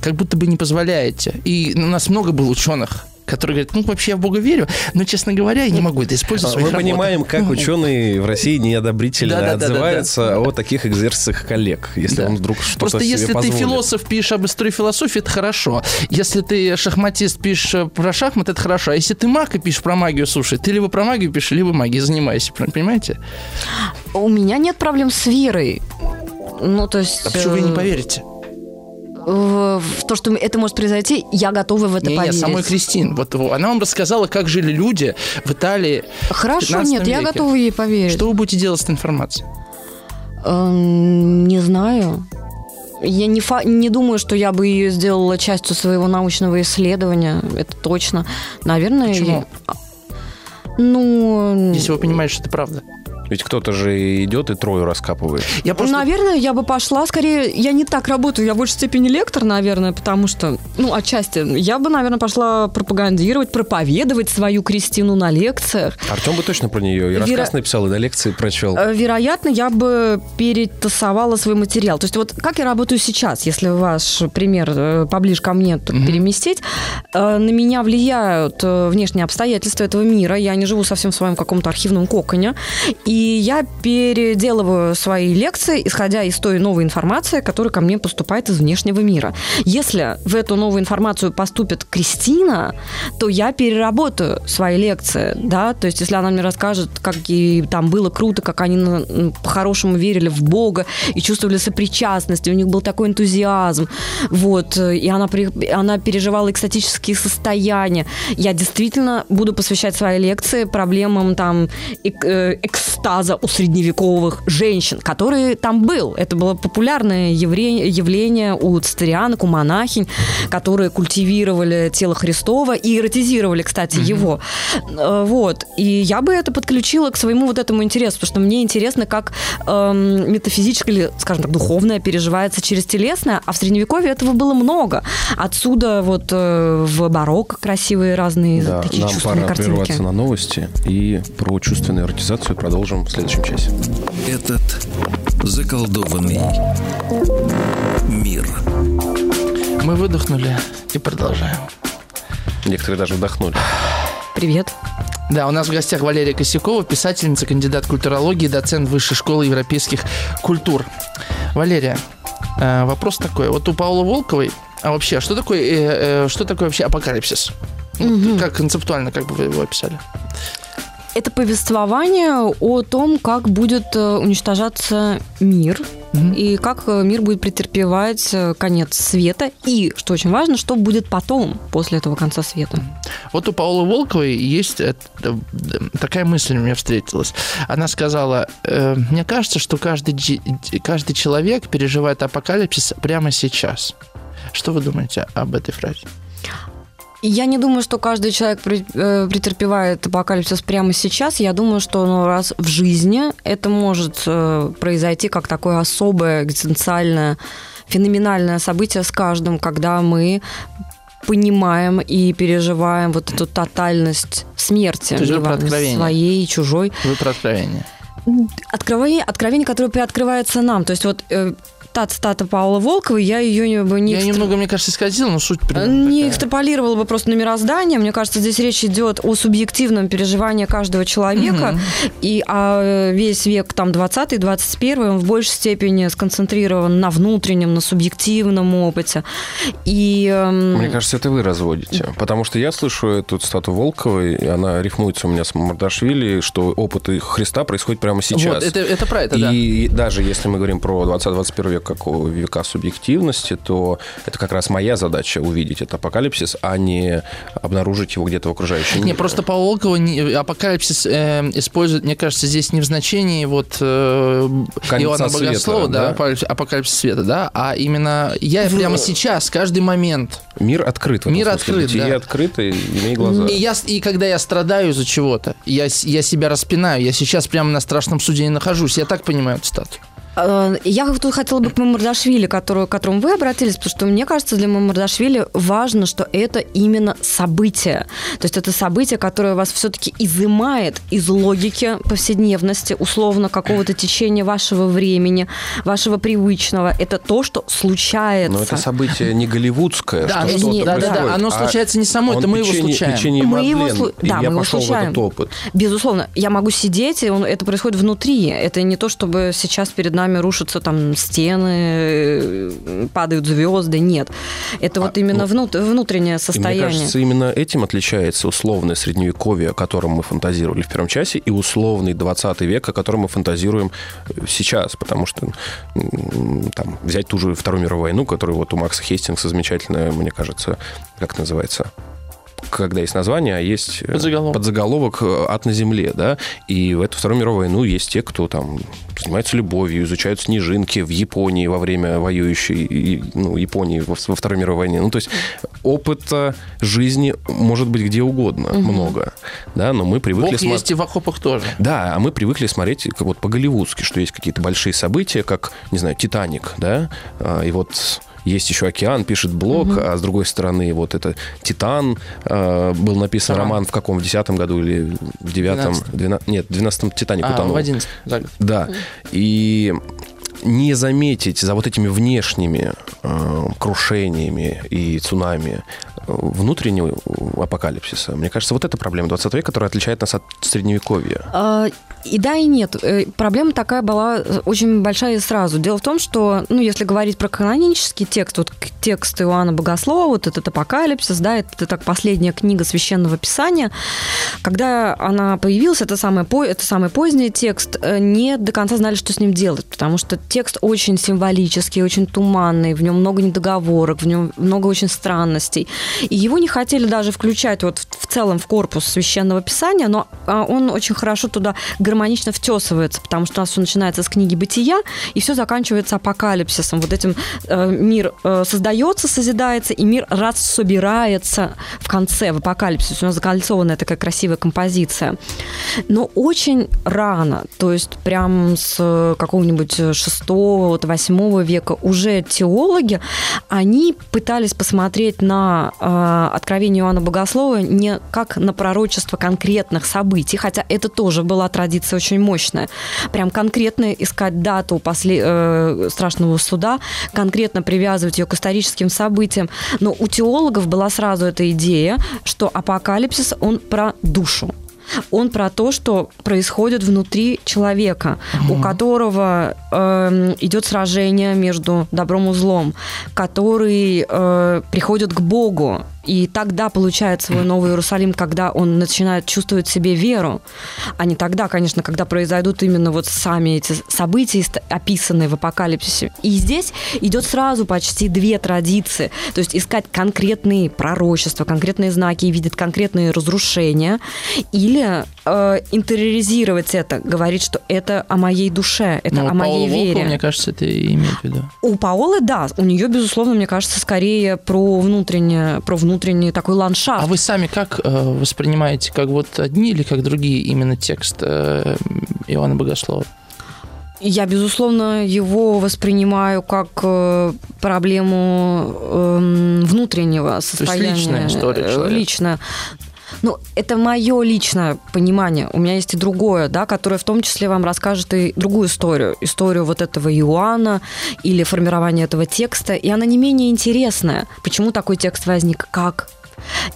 как будто бы не позволяете. И у нас много было ученых, который говорит, ну, вообще я в Бога верю, но, честно говоря, я не могу это использовать Мы понимаем, как ученые в России неодобрительно да, да, отзываются да, да, да. о таких экзерсисах коллег, если да. он вдруг что-то Просто себе если позволит. ты философ пишешь об истории философии, это хорошо. Если ты шахматист пишешь про шахмат, это хорошо. А если ты маг и пишешь про магию, слушай, ты либо про магию пишешь, либо магией занимаешься, понимаете? У меня нет проблем с верой. Ну, то есть... А почему вы не э, поверите? В то, что это может произойти, я готова в это не, поверить. Нет, самой Кристин. Вот она вам рассказала, как жили люди в Италии. Хорошо, нет, веке. я готова ей поверить. Что вы будете делать с этой информацией? Эм, не знаю. Я не, фа- не думаю, что я бы ее сделала частью своего научного исследования. Это точно. Наверное. Почему? Я... Ну. Если вы понимаете, что это правда. Ведь кто-то же идет и трою раскапывает. Я просто... Наверное, я бы пошла скорее... Я не так работаю, я в большей степени лектор, наверное, потому что, ну, отчасти, я бы, наверное, пошла пропагандировать, проповедовать свою Кристину на лекциях. Артем бы точно про нее и Веро... рассказ написал, и на лекции прочел. Э, вероятно, я бы перетасовала свой материал. То есть вот как я работаю сейчас, если ваш пример э, поближе ко мне mm-hmm. переместить, э, на меня влияют внешние обстоятельства этого мира. Я не живу совсем в своем каком-то архивном коконе. И я переделываю свои лекции, исходя из той новой информации, которая ко мне поступает из внешнего мира. Если в эту новую информацию поступит Кристина, то я переработаю свои лекции, да, то есть если она мне расскажет, как ей там было круто, как они по-хорошему верили в Бога и чувствовали сопричастность, и у них был такой энтузиазм, вот, и она, она переживала экстатические состояния, я действительно буду посвящать свои лекции проблемам там э, экстаза, экстаза у средневековых женщин, который там был. Это было популярное явление у цистерианок, у монахинь, которые культивировали тело Христова и эротизировали, кстати, mm-hmm. его. Э, вот. И я бы это подключила к своему вот этому интересу, потому что мне интересно, как эм, метафизическое или, скажем так, духовное переживается через телесное, а в Средневековье этого было много. Отсюда вот э, в барокко красивые разные да, такие нам чувственные пора картинки. прерваться на новости и про чувственную эротизацию продолжим в следующем часе. Этот заколдованный мир. Мы выдохнули и продолжаем. Некоторые даже вдохнули. Привет. Да, у нас в гостях Валерия Косякова, писательница, кандидат культурологии, доцент Высшей школы европейских культур. Валерия, э, вопрос такой. Вот у Паула Волковой, а вообще, что такое, э, э, что такое вообще апокалипсис? Угу. Как концептуально, как бы вы его описали? Это повествование о том, как будет э, уничтожаться мир, mm-hmm. и как э, мир будет претерпевать э, конец света, и, что очень важно, что будет потом, после этого конца света. Вот у Паулы Волковой есть такая мысль у меня встретилась. Она сказала, мне кажется, что каждый, каждый человек переживает апокалипсис прямо сейчас. Что вы думаете об этой фразе? Я не думаю, что каждый человек э, претерпевает апокалипсис прямо сейчас. Я думаю, что ну, раз в жизни это может э, произойти как такое особое экзистенциальное, феноменальное событие с каждым, когда мы понимаем и переживаем вот эту тотальность смерти. То есть про откровение. Своей, чужой. Вы про откровение. Откровение, откровение, которое приоткрывается нам. То есть вот э, та цитата Паула Волкова, я ее бы не... Я экстра... немного, мне кажется, исказил, но суть примерно Не такая. экстраполировала бы просто на мироздание. Мне кажется, здесь речь идет о субъективном переживании каждого человека. Угу. И а весь век, там, 20-й, 21 он в большей степени сконцентрирован на внутреннем, на субъективном опыте. И... Эм... Мне кажется, это вы разводите. Потому что я слышу эту цитату Волковой, и она рифмуется у меня с Мардашвили, что опыт Христа происходит прямо сейчас. Вот, это, это про это, да. И даже если мы говорим про 20-21 век, как века субъективности, то это как раз моя задача увидеть этот апокалипсис, а не обнаружить его где-то в окружающем мире. Не, просто по Волкову апокалипсис э, использует, мне кажется, здесь не в значении вот э, Иоанна Богослова, да, да, апокалипсис света, да, а именно я в... прямо сейчас, каждый момент. Мир открыт. Мир открыт, Бытие да. открыто, имей глаза. И, я, и когда я страдаю из-за чего-то, я, я себя распинаю, я сейчас прямо на страшном суде не нахожусь. Я так понимаю эту. Э, я тут хотела бы к Мамардашвили, который, к которому вы обратились, потому что мне кажется, для Мамардашвили важно, что это именно событие. То есть это событие, которое вас все-таки изымает из логики повседневности, условно какого-то течения вашего времени, вашего привычного. Это то, что случается. Но это событие не голливудское, да, что не, да, да, да, оно а случается не само, это мы его случаем. Печенье мы его, да, мы его случаем. В этот опыт. Безусловно. Я могу сидеть, и он, это происходит внутри. Это не то, чтобы сейчас перед нами нами рушатся там стены, падают звезды. Нет. Это а, вот именно ну, внутреннее состояние. Мне кажется, именно этим отличается условное средневековье, о котором мы фантазировали в первом часе, и условный 20 век, о котором мы фантазируем сейчас. Потому что там, взять ту же Вторую мировую войну, которую вот у Макса Хестингса замечательная, мне кажется, как называется, когда есть название, а есть э, подзаголовок, подзаголовок э, «Ад на земле», да, и в эту Вторую мировую войну есть те, кто там занимаются любовью, изучают снежинки в Японии во время воюющей ну, Японии во, во Второй мировой войне. Ну, то есть опыта жизни может быть где угодно, угу. много, да, но мы привыкли... Бог смо... есть и в окопах тоже. Да, а мы привыкли смотреть как вот по-голливудски, что есть какие-то большие события, как, не знаю, «Титаник», да, а, и вот есть еще «Океан», пишет блог, угу. а с другой стороны вот это «Титан», э, был написан роман. роман в каком, в десятом году или в девятом? 12. Нет, в двенадцатом «Титаник» а, утонул. в одиннадцатом. Да, и не заметить за вот этими внешними э, крушениями и цунами внутреннего апокалипсиса. Мне кажется, вот эта проблема 20 века, которая отличает нас от средневековья. А, и да, и нет. Э, проблема такая была э, очень большая сразу. Дело в том, что, ну, если говорить про канонический текст, вот текст Иоанна Богослова, вот этот апокалипсис, да, это так последняя книга священного писания, когда она появилась, это самый, это самый поздний текст, э, не до конца знали, что с ним делать, потому что текст очень символический, очень туманный, в нем много недоговорок, в нем много очень странностей. И его не хотели даже включать вот в целом в корпус священного писания, но а, он очень хорошо туда гармонично втесывается, потому что у нас все начинается с книги «Бытия», и все заканчивается апокалипсисом. Вот этим э, мир э, создается, созидается, и мир раз собирается в конце, в апокалипсисе. У нас закольцованная такая красивая композиция. Но очень рано, то есть прям с какого-нибудь 6-8 века уже теологи, они пытались посмотреть на э, откровение Иоанна Богослова не как на пророчество конкретных событий, хотя это тоже была традиция очень мощная. Прям конкретно искать дату после э, страшного суда, конкретно привязывать ее к историческим событиям. Но у теологов была сразу эта идея, что апокалипсис, он про душу он про то, что происходит внутри человека, угу. у которого э, идет сражение между добром и злом, который э, приходит к Богу И тогда получает свой новый Иерусалим, когда он начинает чувствовать в себе веру, а не тогда, конечно, когда произойдут именно вот сами эти события, описанные в апокалипсисе. И здесь идет сразу почти две традиции. То есть искать конкретные пророчества, конкретные знаки и видеть конкретные разрушения, или э, интериоризировать это, говорить, что это о моей душе, это Ну, о моей Паула Волкова, вере. мне кажется, это и имеет в виду. У Паолы, да, у нее, безусловно, мне кажется, скорее про внутреннее, про внутренний такой ландшафт. А вы сами как э, воспринимаете, как вот одни или как другие именно текст э, Иоанна Богослова? Я, безусловно, его воспринимаю как э, проблему эм, внутреннего состояния. личная история э, человека. Личная. Ну, это мое личное понимание. У меня есть и другое, да, которое в том числе вам расскажет и другую историю. Историю вот этого Иоанна или формирование этого текста. И она не менее интересная. Почему такой текст возник? Как?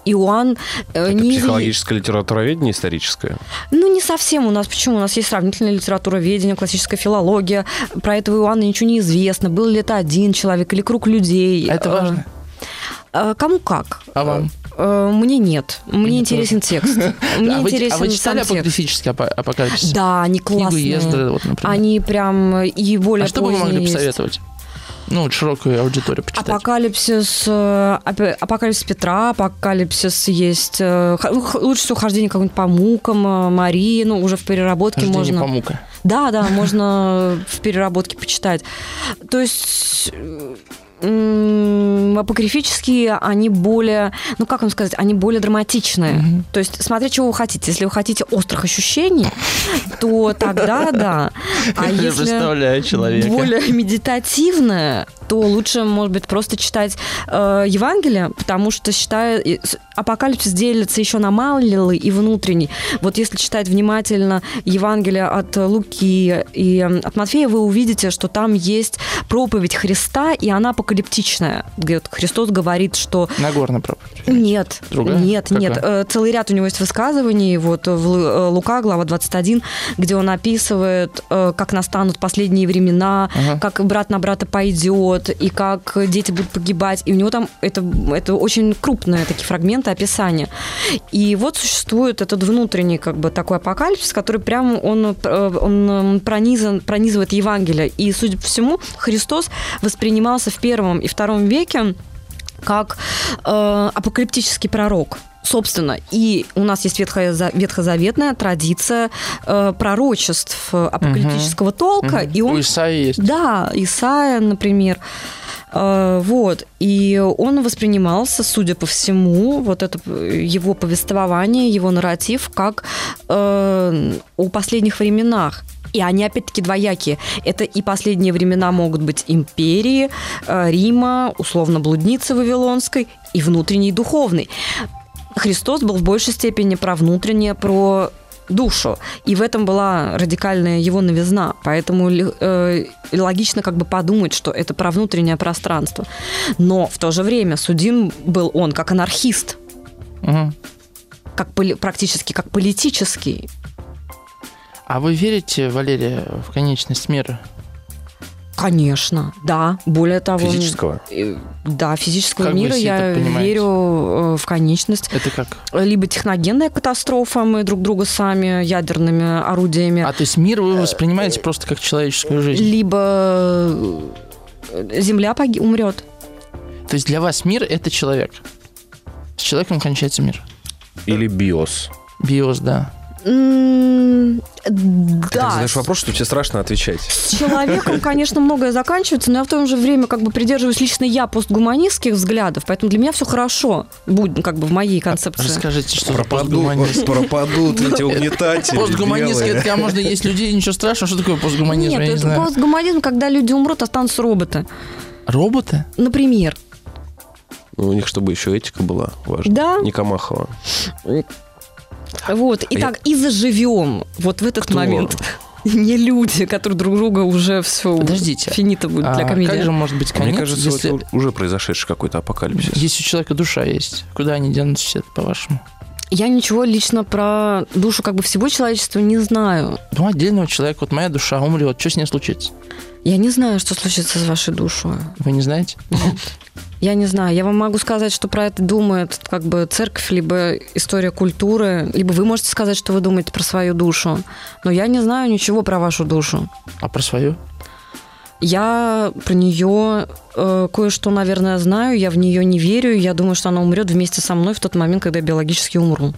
Иоанн э, Это не психологическое литературоведение историческое. ну, не совсем у нас. Почему? У нас есть сравнительная литература ведения, классическая филология. Про этого Иоанна ничего не известно. Был ли это один человек или круг людей. А это Э, важно? э, Кому как. А вам? Э, Мне нет. Мне интересен текст. [LAUGHS] Мне а, интересен а вы читали сам текст. апокрифический апо- апокалипсис? Да, они классные. Они прям и более а что бы вы могли посоветовать? Ну, широкую аудиторию почитать. Апокалипсис, э, апо- апокалипсис Петра, апокалипсис есть. э, Лучше всего хождение какое-нибудь по мукам, Марии, ну, уже в переработке Хождение можно. по мука. Да, да, можно в переработке почитать. То есть апокрифические, они более, ну как вам сказать, они более драматичные. То есть смотря чего вы хотите. Если вы хотите острых ощущений, то тогда [LAUGHS] да. А если человека. более медитативное, то лучше, может быть, просто читать э, Евангелие, потому что считаю, апокалипсис делится еще на малый и внутренний. Вот если читать внимательно Евангелие от Луки и от Матфея, вы увидите, что там есть проповедь Христа, и она апокалиптичная. Где вот Христос говорит, что Нагорная проповедь. нет, Другая? нет, нет. Какая? Э, Целый ряд у него есть высказываний. Вот в Лу- э, Лука, глава 21, где он описывает, э, как настанут последние времена, Ага. как брат на брата пойдет, и как дети будут погибать. И у него там это, это очень крупные такие фрагменты описания. И вот существует этот внутренний как бы такой апокалипсис, который прямо он, э, он пронизан, пронизывает Евангелие. И, судя по всему, Христос воспринимался в первом и втором веке как э, апокалиптический пророк. Собственно, и у нас есть ветхоза- ветхозаветная традиция э, пророчеств апокалиптического толка, и У он Исаии есть. да, Исаия, например. Э, Вот. И он воспринимался, судя по всему, вот это его повествование, его нарратив, как э, о последних временах. И они, опять-таки, двоякие. Это и последние времена могут быть империи, э, Рима, условно, блудницы Вавилонской, и внутренний, и духовный. Христос был в большей степени про внутреннее, про душу. И в этом была радикальная его новизна. Поэтому э, логично как бы подумать, что это про внутреннее пространство. Но в то же время судим был он как анархист, Мгм. как практически как политический. А вы верите, Валерия, в конечность мира? Конечно, да. Более того... Физического. э, Да, физического Как мира я верю э, в конечность. Это как? Либо техногенная катастрофа, мы друг друга сами ядерными орудиями А то есть мир вы воспринимаете просто как человеческую жизнь? либо э, Земля поги- умрет. То есть для вас мир это человек. С человеком кончается мир. Или биос. Биос, да. М, Ты Да, задаешь вопрос, что тебе страшно отвечать. с человеком, конечно, многое заканчивается, но я в то же время как бы придерживаюсь лично я постгуманистских взглядов, поэтому для меня все хорошо будет как бы в моей концепции. Расскажите, что за [LAUGHS] Пропадут, эти угнетатели. Постгуманизм, белые. это когда можно есть людей, ничего страшного. Что такое постгуманизм? Нет, это постгуманизм, когда люди умрут, останутся роботы. Роботы? Например. Ну, у них чтобы еще этика была важна. Да. Не Камахова. Вот. Итак, и заживем вот в этот Кто? момент. Не люди, которые друг друга уже все Подождите. финита будет для А комедии. как же может быть А Мне конец, кажется, если, это уже произошедший какой-то апокалипсис. если у человека душа есть? Куда они денутся все, по-вашему? Я ничего лично про душу как бы всего человечества не знаю. Ну, отдельного человека, вот моя душа умрет, что с ней случится? Я не знаю, что случится с вашей душой. Вы не знаете? Я не знаю, я вам могу сказать, что про это думает как бы церковь, либо история культуры, либо вы можете сказать, что вы думаете про свою душу. Но я не знаю ничего про вашу душу. А про свою? Я про нее э, кое-что, наверное, знаю, я в нее не верю, я думаю, что она умрет вместе со мной в тот момент, когда я биологически умру.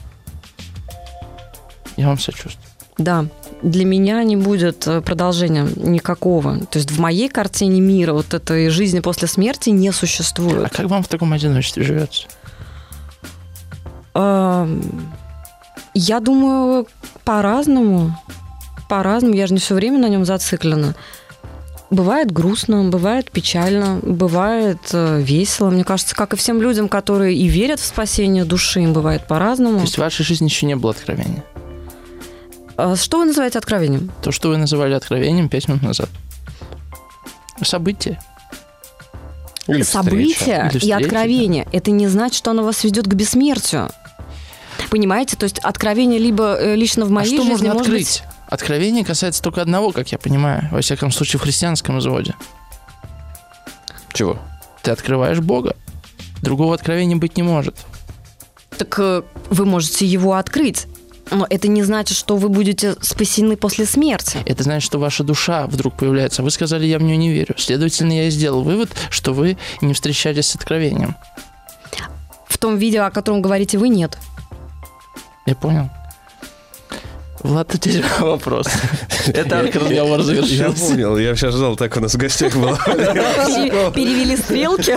Я вам сочувствую. Да, для меня не будет э, продолжения никакого. То есть в моей картине мира вот этой жизни после смерти не существует. А как вам в таком одиночестве живется? Я думаю, по-разному. По-разному. Я же не все время на нем зациклена. Бывает грустно, бывает печально, бывает э, весело. Мне кажется, как и всем людям, которые и верят в спасение души, им бывает по-разному. То есть в вашей жизни еще не было откровения? А что вы называете откровением? То, что вы называли откровением пять минут назад. Событие. Или Событие Или и откровение. Да. Это не значит, что оно вас ведет к бессмертию. Понимаете? То есть откровение либо э, лично в моей а что жизни можно открыть? Быть... Откровение касается только одного, как я понимаю, во всяком случае в христианском изводе. Чего? Ты открываешь Бога. Другого откровения быть не может. Так э, вы можете его открыть. Но это не значит, что вы будете спасены после смерти. Это значит, что ваша душа вдруг появляется. Вы сказали, я в нее не верю. Следовательно, я и сделал вывод, что вы не встречались с откровением. В том видео, о котором говорите вы, нет. Я понял. Влад, у тебя [LAUGHS] вопрос. Это разговор завершился. Я понял, я сейчас ждал, так у нас в гостях было. Перевели стрелки.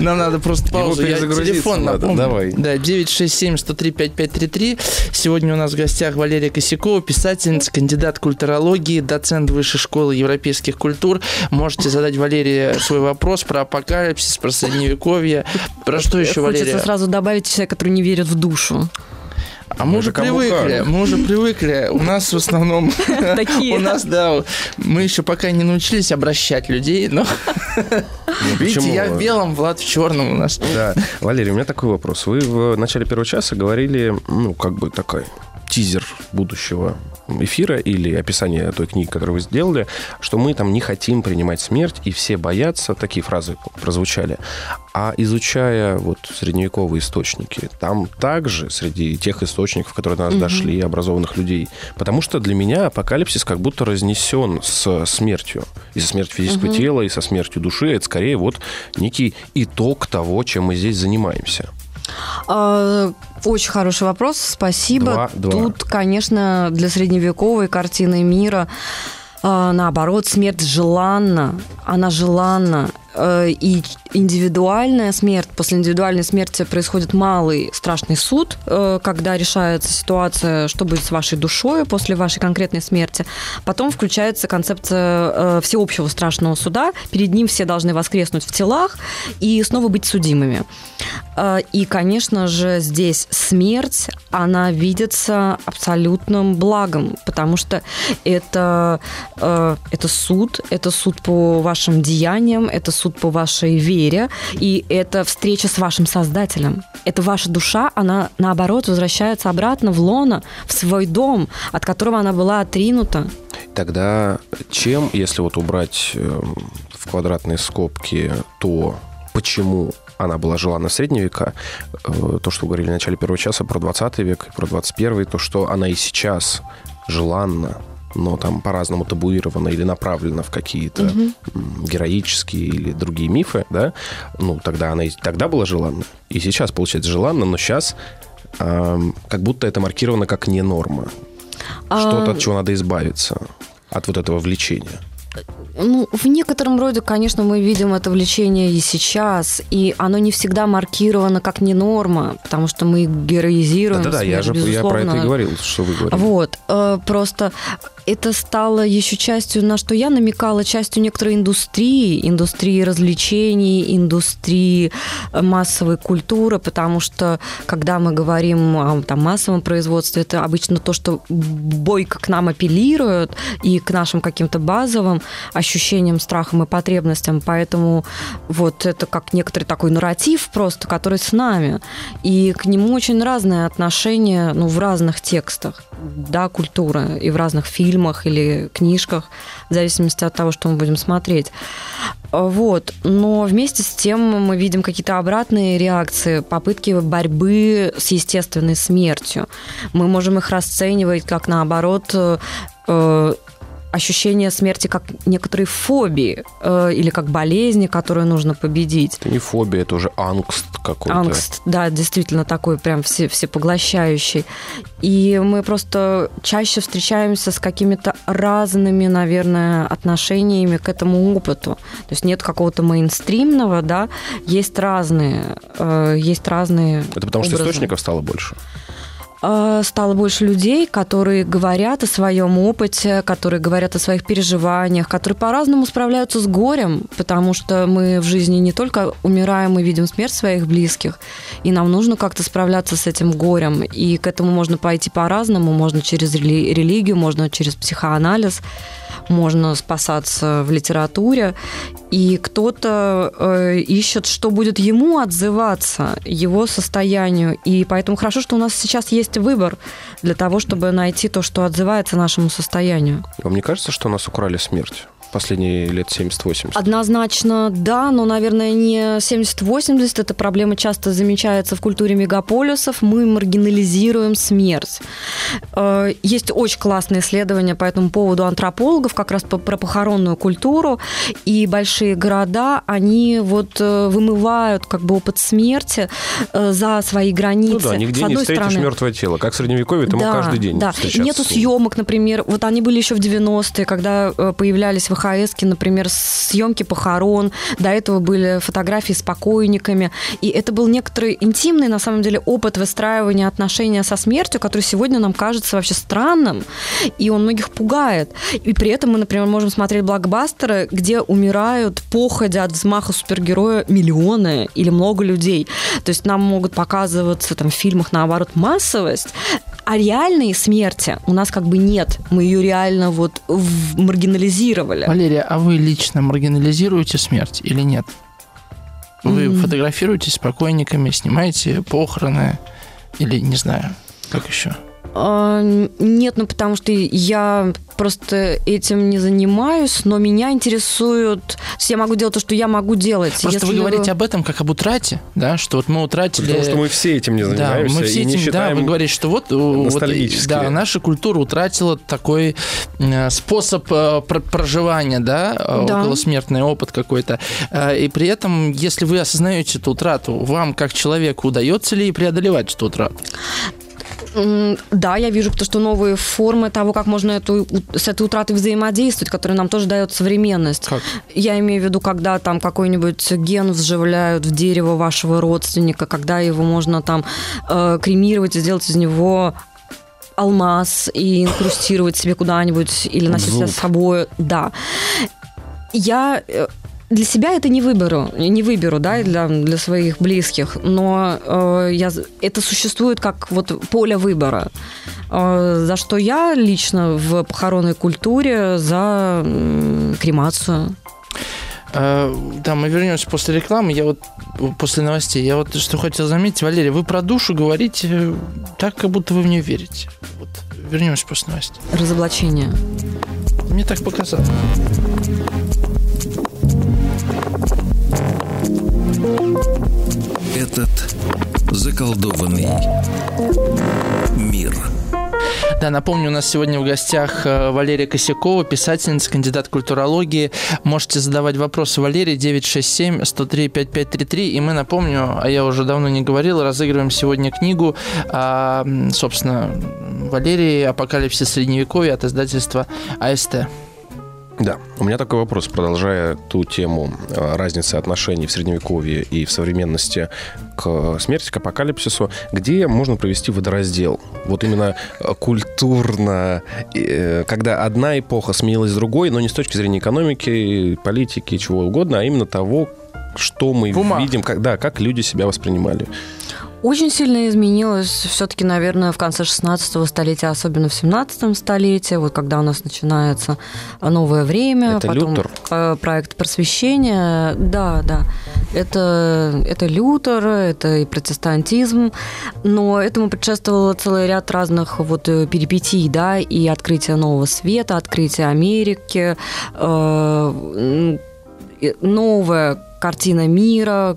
Нам надо просто паузу. Я телефон напомню. Давай. Да, 967-103-5533. Сегодня у нас в гостях Валерия Косякова, писательница, кандидат культурологии, доцент Высшей школы европейских культур. Можете задать Валерии свой вопрос про апокалипсис, про средневековье. Про что еще, Валерия? Хочется сразу добавить человека, который не верит в душу. А мы, уже привыкли, мы уже привыкли. У нас в основном... [LAUGHS] [LAUGHS] Такие. У нас, да, мы еще пока не научились обращать людей, но... Ну, [LAUGHS] Видите, я в белом, Влад в черном у нас. Да. Валерий, у меня такой вопрос. Вы в начале первого часа говорили, ну, как бы такой тизер будущего эфира или описание той книги, которую вы сделали, что мы там не хотим принимать смерть, и все боятся, такие фразы прозвучали. А изучая вот средневековые источники, там также среди тех источников, которые до нас угу. дошли, образованных людей, потому что для меня апокалипсис как будто разнесен с смертью. И со смертью физического угу. тела, и со смертью души. Это скорее вот некий итог того, чем мы здесь занимаемся. А, очень хороший вопрос, спасибо. Два, два. Тут, конечно, для средневековой картины мира а, наоборот, смерть желанна, она желанна. Э, и индивидуальная смерть, после индивидуальной смерти происходит малый страшный суд, э, когда решается ситуация, что будет с вашей душой после вашей конкретной смерти. Потом включается концепция э, всеобщего страшного суда. Перед ним все должны воскреснуть в телах и снова быть судимыми. И, конечно же, здесь смерть, она видится абсолютным благом, потому что это, это суд, это суд по вашим деяниям, это суд суд по вашей вере, и это встреча с вашим Создателем. Это ваша душа, она, наоборот, возвращается обратно в лоно, в свой дом, от которого она была отринута. Тогда чем, если вот убрать эм, в квадратные скобки то, почему она была желана в средние века, э, то, что говорили в начале первого часа про 20 век, про 21, то, что она и сейчас желанна, но там по-разному табуировано или направлено в какие-то угу. героические или другие мифы, да, ну, тогда она и тогда была желанна, и сейчас, получается, желанна, но сейчас э, как будто это маркировано как не норма. А... Что-то, от чего надо избавиться, от вот этого влечения. Ну, в некотором роде, конечно, мы видим это влечение и сейчас, и оно не всегда маркировано как не норма, потому что мы героизируем. Да-да-да, я же я про это и говорил, что вы говорите. Вот, э, просто это стало еще частью, на что я намекала, частью некоторой индустрии, индустрии развлечений, индустрии э, массовой культуры, потому что когда мы говорим о там, массовом производстве, это обычно то, что бойко к нам апеллирует и к нашим каким-то базовым ощущениям, страхам и потребностям. Поэтому вот это как некоторый такой нарратив просто, который с нами. И к нему очень разное отношение ну, в разных текстах да, культуры и в разных фильмах или книжках, в зависимости от того, что мы будем смотреть. Вот. Но вместе с тем мы видим какие-то обратные реакции, попытки борьбы с естественной смертью. Мы можем их расценивать как, наоборот, э, ощущение смерти как некоторые фобии э, или как болезни, которые нужно победить. Это не фобия, это уже ангст какой-то. Ангст, да, действительно такой прям все, всепоглощающий. И мы просто чаще встречаемся с какими-то разными, наверное, отношениями к этому опыту. То есть нет какого-то мейнстримного, да, есть разные, э, есть разные Это потому образы. что источников стало больше? Э, стало больше людей, которые говорят о своем опыте, которые говорят о своих переживаниях, которые по-разному справляются с горем, потому что мы в жизни не только умираем и видим смерть своих близких, и нам нужно как-то справляться с этим горем, и к этому можно пойти по-разному, можно через религию, можно через психоанализ можно спасаться в литературе, и кто-то э, ищет, что будет ему отзываться, его состоянию. И поэтому хорошо, что у нас сейчас есть выбор для того, чтобы найти то, что отзывается нашему состоянию. Вам не кажется, что нас украли смерть? Последние лет 70-80? Однозначно, да, но, наверное, не 70-80. Эта проблема часто замечается в культуре мегаполисов. Мы маргинализируем смерть. Э, есть очень классные исследования по этому поводу антропологов, как раз про похоронную культуру. И большие города, они вот э, вымывают как бы опыт смерти э, за свои границы. Ну да, нигде не встретишь стороны, мертвое тело. Как в Средневековье, ты да, каждый день да. Нету съемок, например. Вот они были еще в 90-е, когда появлялись ВХС, например, съемки похорон, до этого были фотографии с покойниками, и это был некоторый интимный, на самом деле, опыт выстраивания отношения со смертью, который сегодня нам кажется вообще странным, и он многих пугает. И при этом мы, например, можем смотреть блокбастеры, где умирают, походя от взмаха супергероя, миллионы или много людей. То есть нам могут показываться там, в фильмах, наоборот, массовость, а реальной смерти у нас как бы нет. Мы ее реально вот маргинализировали. Валерия, а вы лично маргинализируете смерть или нет? Вы mm-hmm. фотографируетесь с покойниками, снимаете похороны или не знаю, как еще? А, нет, ну потому что я просто этим не занимаюсь, но меня интересует... То есть я могу делать то, что я могу делать. Просто Если вы говорите об этом как об утрате, да, что вот мы утратили... Потому что мы все этим не занимаемся да, мы все и этим, не Да, вы говорите, что вот, вот да, наша культура утратила такой э, способ э, проживания, да, э, да, околосмертный опыт какой-то. И при этом, если вы осознаете эту утрату, вам как человеку удается ли преодолевать эту утрату? Да, я вижу, потому что новые формы того, как можно эту, с этой утратой взаимодействовать, которые нам тоже дает современность. Как? Я имею в виду, когда там какой-нибудь ген вживляют в дерево вашего родственника, когда его можно там э, кремировать и сделать из него алмаз и инкрустировать себе куда-нибудь или носить с собой. Да. Я э, для себя это не выберу, не выберу, да, для, для своих близких, но э, я, это существует как вот поле выбора, э, за что я лично в похоронной культуре за э, кремацию. Э, да, мы вернемся после рекламы. Я вот после новостей. Я вот что хотел заметить, Валерий, вы про душу говорите так, как будто вы в нее верите. Вот вернемся после новостей. Разоблачение. Мне так показалось. Заколдованный мир. Да, напомню, у нас сегодня в гостях э, Валерия Косякова, писательница, кандидат культурологии. Можете задавать вопросы Валерии 967-103-5533. И мы, напомню, а я уже давно не говорил, разыгрываем сегодня книгу, а, собственно, Валерии «Апокалипсис Средневековья» от издательства АСТ. Да, у меня такой вопрос, продолжая ту тему э, разницы отношений в средневековье и в современности к смерти, к апокалипсису, где можно провести водораздел? Вот именно э, культурно, э, когда одна эпоха сменилась другой, но не с точки зрения экономики, политики, чего угодно, а именно того, что мы Бумаг. видим, как, да, как люди себя воспринимали. Очень сильно изменилось все-таки, наверное, в конце 16 столетия, особенно в 17 столетии, вот когда у нас начинается новое время, это потом Лютер? проект просвещения, да, да, это, это Лютер, это и протестантизм, но этому предшествовало целый ряд разных вот э, перипетий, да, и открытие нового света, открытие Америки, э, новая картина мира,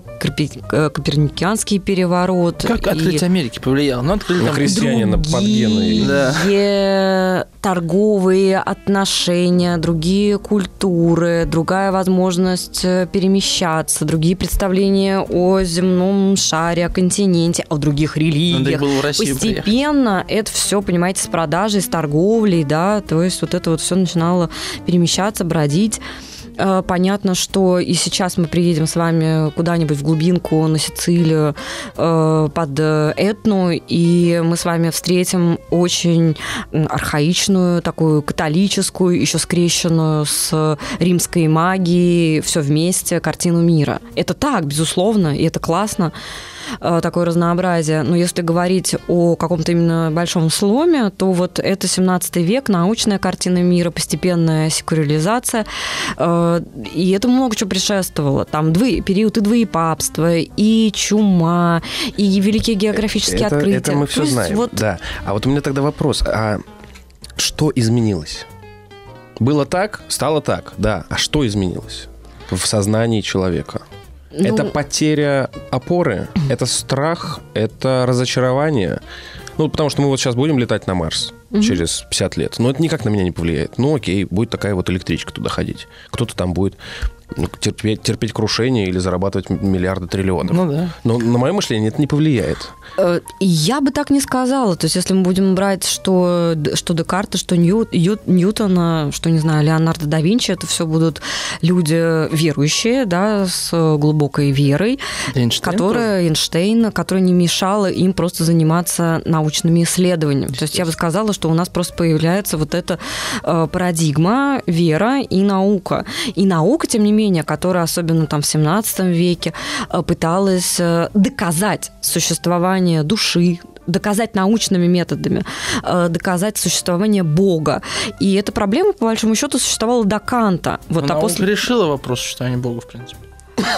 э, коперниканский переворот. Как открытие Америки повлияло? Ну, открыли там крестьянина под гены. Да. торговые отношения, другие культуры, другая возможность э, перемещаться, другие представления о земном шаре, о континенте, о других религиях. Надо было в Россию Постепенно приехать. это все, понимаете, с продажей, с торговлей, да, то есть вот это вот все начинало перемещаться, бродить. Э, понятно, что и сейчас мы приедем с вами куда-нибудь в глубинку на Сицилию э, под Этну, и мы с вами встретим очень архаичную, такую католическую, еще скрещенную с римской магией, все вместе, картину мира. Это так, безусловно, и это классно. Э, такое разнообразие. Но если говорить о каком-то именно большом сломе, то вот это 17 век, научная картина мира, постепенная секуляризация, э, и это много чего предшествовало. Там двое, период и двоепапства, и чума, и великие географические это, открытия. Это мы все есть, знаем, вот... да. А вот у меня тогда вопрос, а что изменилось? Было так, стало так, да. А что изменилось в сознании человека? Ну... Это потеря опоры, это страх, это разочарование. Ну, потому что мы вот сейчас будем летать на Марс угу. через 50 лет. Но это никак на меня не повлияет. Ну, окей, будет такая вот электричка туда ходить. Кто-то там будет ну, терпеть, терпеть крушение или зарабатывать миллиарды триллионов. Ну да. Но на мое мышление это не повлияет. Э, я бы так не сказала. То есть, если мы будем брать, что, что Декарта, что Нью, Ю, Ньютона, что, не знаю, Леонардо да Винчи, это все будут люди верующие, да, с глубокой верой, Эйнштейн которая тоже. Эйнштейна, которая не мешала им просто заниматься научными исследованиями. То есть, я бы сказала, что у нас просто появляется вот эта э, парадигма вера и наука. И наука, тем не менее, которая особенно там в 17 веке э, пыталась доказать существование души, доказать научными методами, э, доказать существование Бога. И эта проблема, по большому счету, существовала до Канта. Вот, а после... решила вопрос существования Бога, в принципе.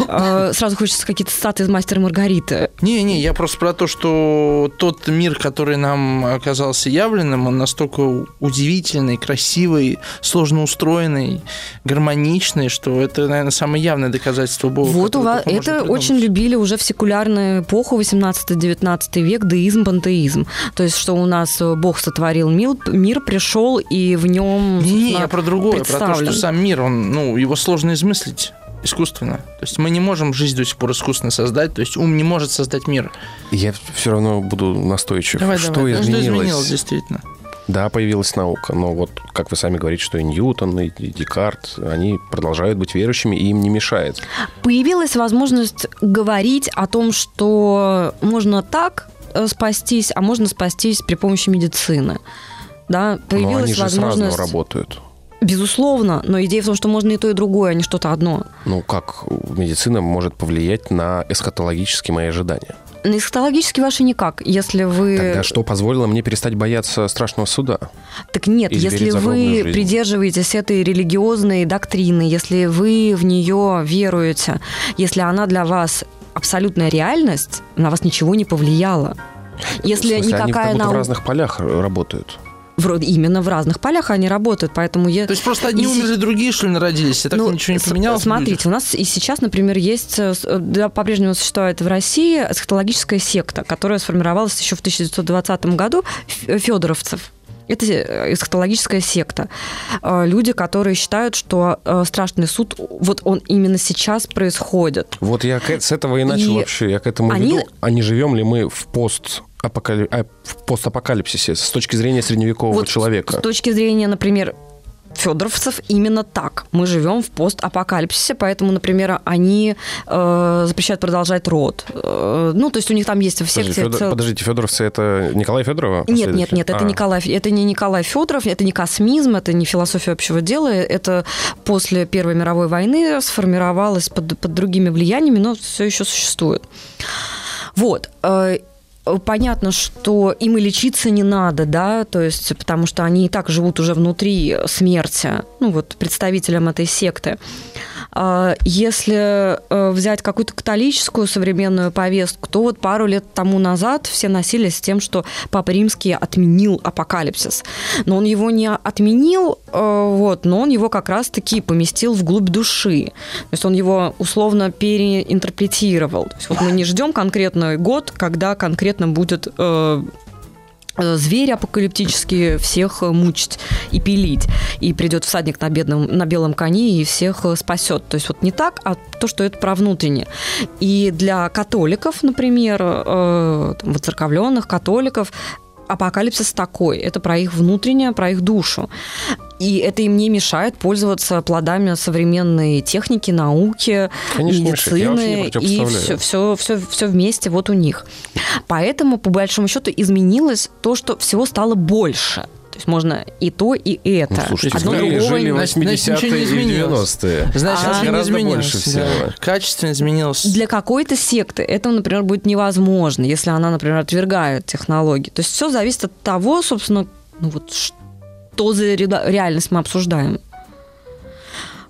А, сразу хочется какие-то статы из «Мастера Маргариты». Не-не, я просто про то, что тот мир, который нам оказался явленным, он настолько удивительный, красивый, сложно устроенный, гармоничный, что это, наверное, самое явное доказательство Бога. Вот у вас это очень любили уже в секулярную эпоху, 18-19 век, деизм, пантеизм. То есть, что у нас Бог сотворил мир, мир пришел, и в нем Не-не, я про другое, про то, что сам мир, он, ну, его сложно измыслить искусственно. То есть мы не можем жизнь до сих пор искусственно создать, то есть ум не может создать мир. Я все равно буду настойчив. Давай, что давай. изменилось? Что изменилось, действительно? Да, появилась наука, но вот, как вы сами говорите, что и Ньютон, и Декарт, они продолжают быть верующими, и им не мешает. Появилась возможность говорить о том, что можно так э, спастись, а можно спастись при помощи медицины. Да, появилась но они же возможность... сразу работают. Безусловно, но идея в том, что можно и то, и другое, а не что-то одно. Ну, как медицина может повлиять на эсхатологические мои ожидания? На эсхатологически ваши никак, если вы... Тогда что позволило мне перестать бояться страшного суда? Так нет, если вы жизнь? придерживаетесь этой религиозной доктрины, если вы в нее веруете, если она для вас абсолютная реальность, на вас ничего не повлияла. Если в смысле, никакая они как нау... в разных полях работают вроде именно в разных полях они работают, поэтому я... То есть просто одни и... умерли, другие, что ли, народились, и так ну, ничего не поменялось? Смотрите, у нас и сейчас, например, есть, э, да, по-прежнему существует в России эсхатологическая секта, которая сформировалась еще в 1920 году, Федоровцев. Это э, эсхатологическая секта. Э, люди, которые считают, что страшный суд, вот он именно сейчас происходит. Вот я с этого и начал и вообще, я к этому они... веду. А не живем ли мы в пост апокали... а, в постапокалипсисе с точки зрения средневекового вот человека? С точки зрения, например, федоровцев именно так. Мы живем в постапокалипсисе, поэтому, например, они э, запрещают продолжать род. Э, ну, то есть у них там есть в секте... Подождите, Федор, подождите Федоровцы это Николай Федорова? Нет, нет, нет, это, а. Николай, это не Николай Федоров, это не космизм, это не философия общего дела, это после Первой мировой войны сформировалось под, под другими влияниями, но все еще существует. Вот. Э, понятно, что им и лечиться не надо, да, то есть, потому что они и так живут уже внутри смерти, ну, вот, представителям этой секты. А, если э, взять какую-то католическую современную повестку, то вот пару лет тому назад все носились с тем, что Папа Римский отменил апокалипсис. Но он его не отменил, э, вот, но он его как раз-таки поместил вглубь души. То есть он его условно переинтерпретировал. То есть вот мы не ждем конкретный год, когда конкретно будет э, Э, звери апокалиптические всех э, мучить и пилить. И придет всадник на, бедном, на белом коне и всех э, спасет. То есть вот не так, а то, что это про внутреннее. И для католиков, например, э, воцерковленных католиков, апокалипсис такой. Это про их внутреннее, про их душу. И это им не мешает пользоваться плодами современной техники, науки, Конечно, медицины. И все, все, все, все вместе вот у них. Поэтому, по большому счету, изменилось то, что всего стало больше. То есть можно и то, и это. Ну, слушайте, Одно жили, жили 80-е и 90-е. Значит, а, не изменилось. Всего. Да. Качественно изменилось. Для какой-то секты это, например, будет невозможно, если она, например, отвергает технологии. То есть все зависит от того, собственно, ну вот что за реальность мы обсуждаем.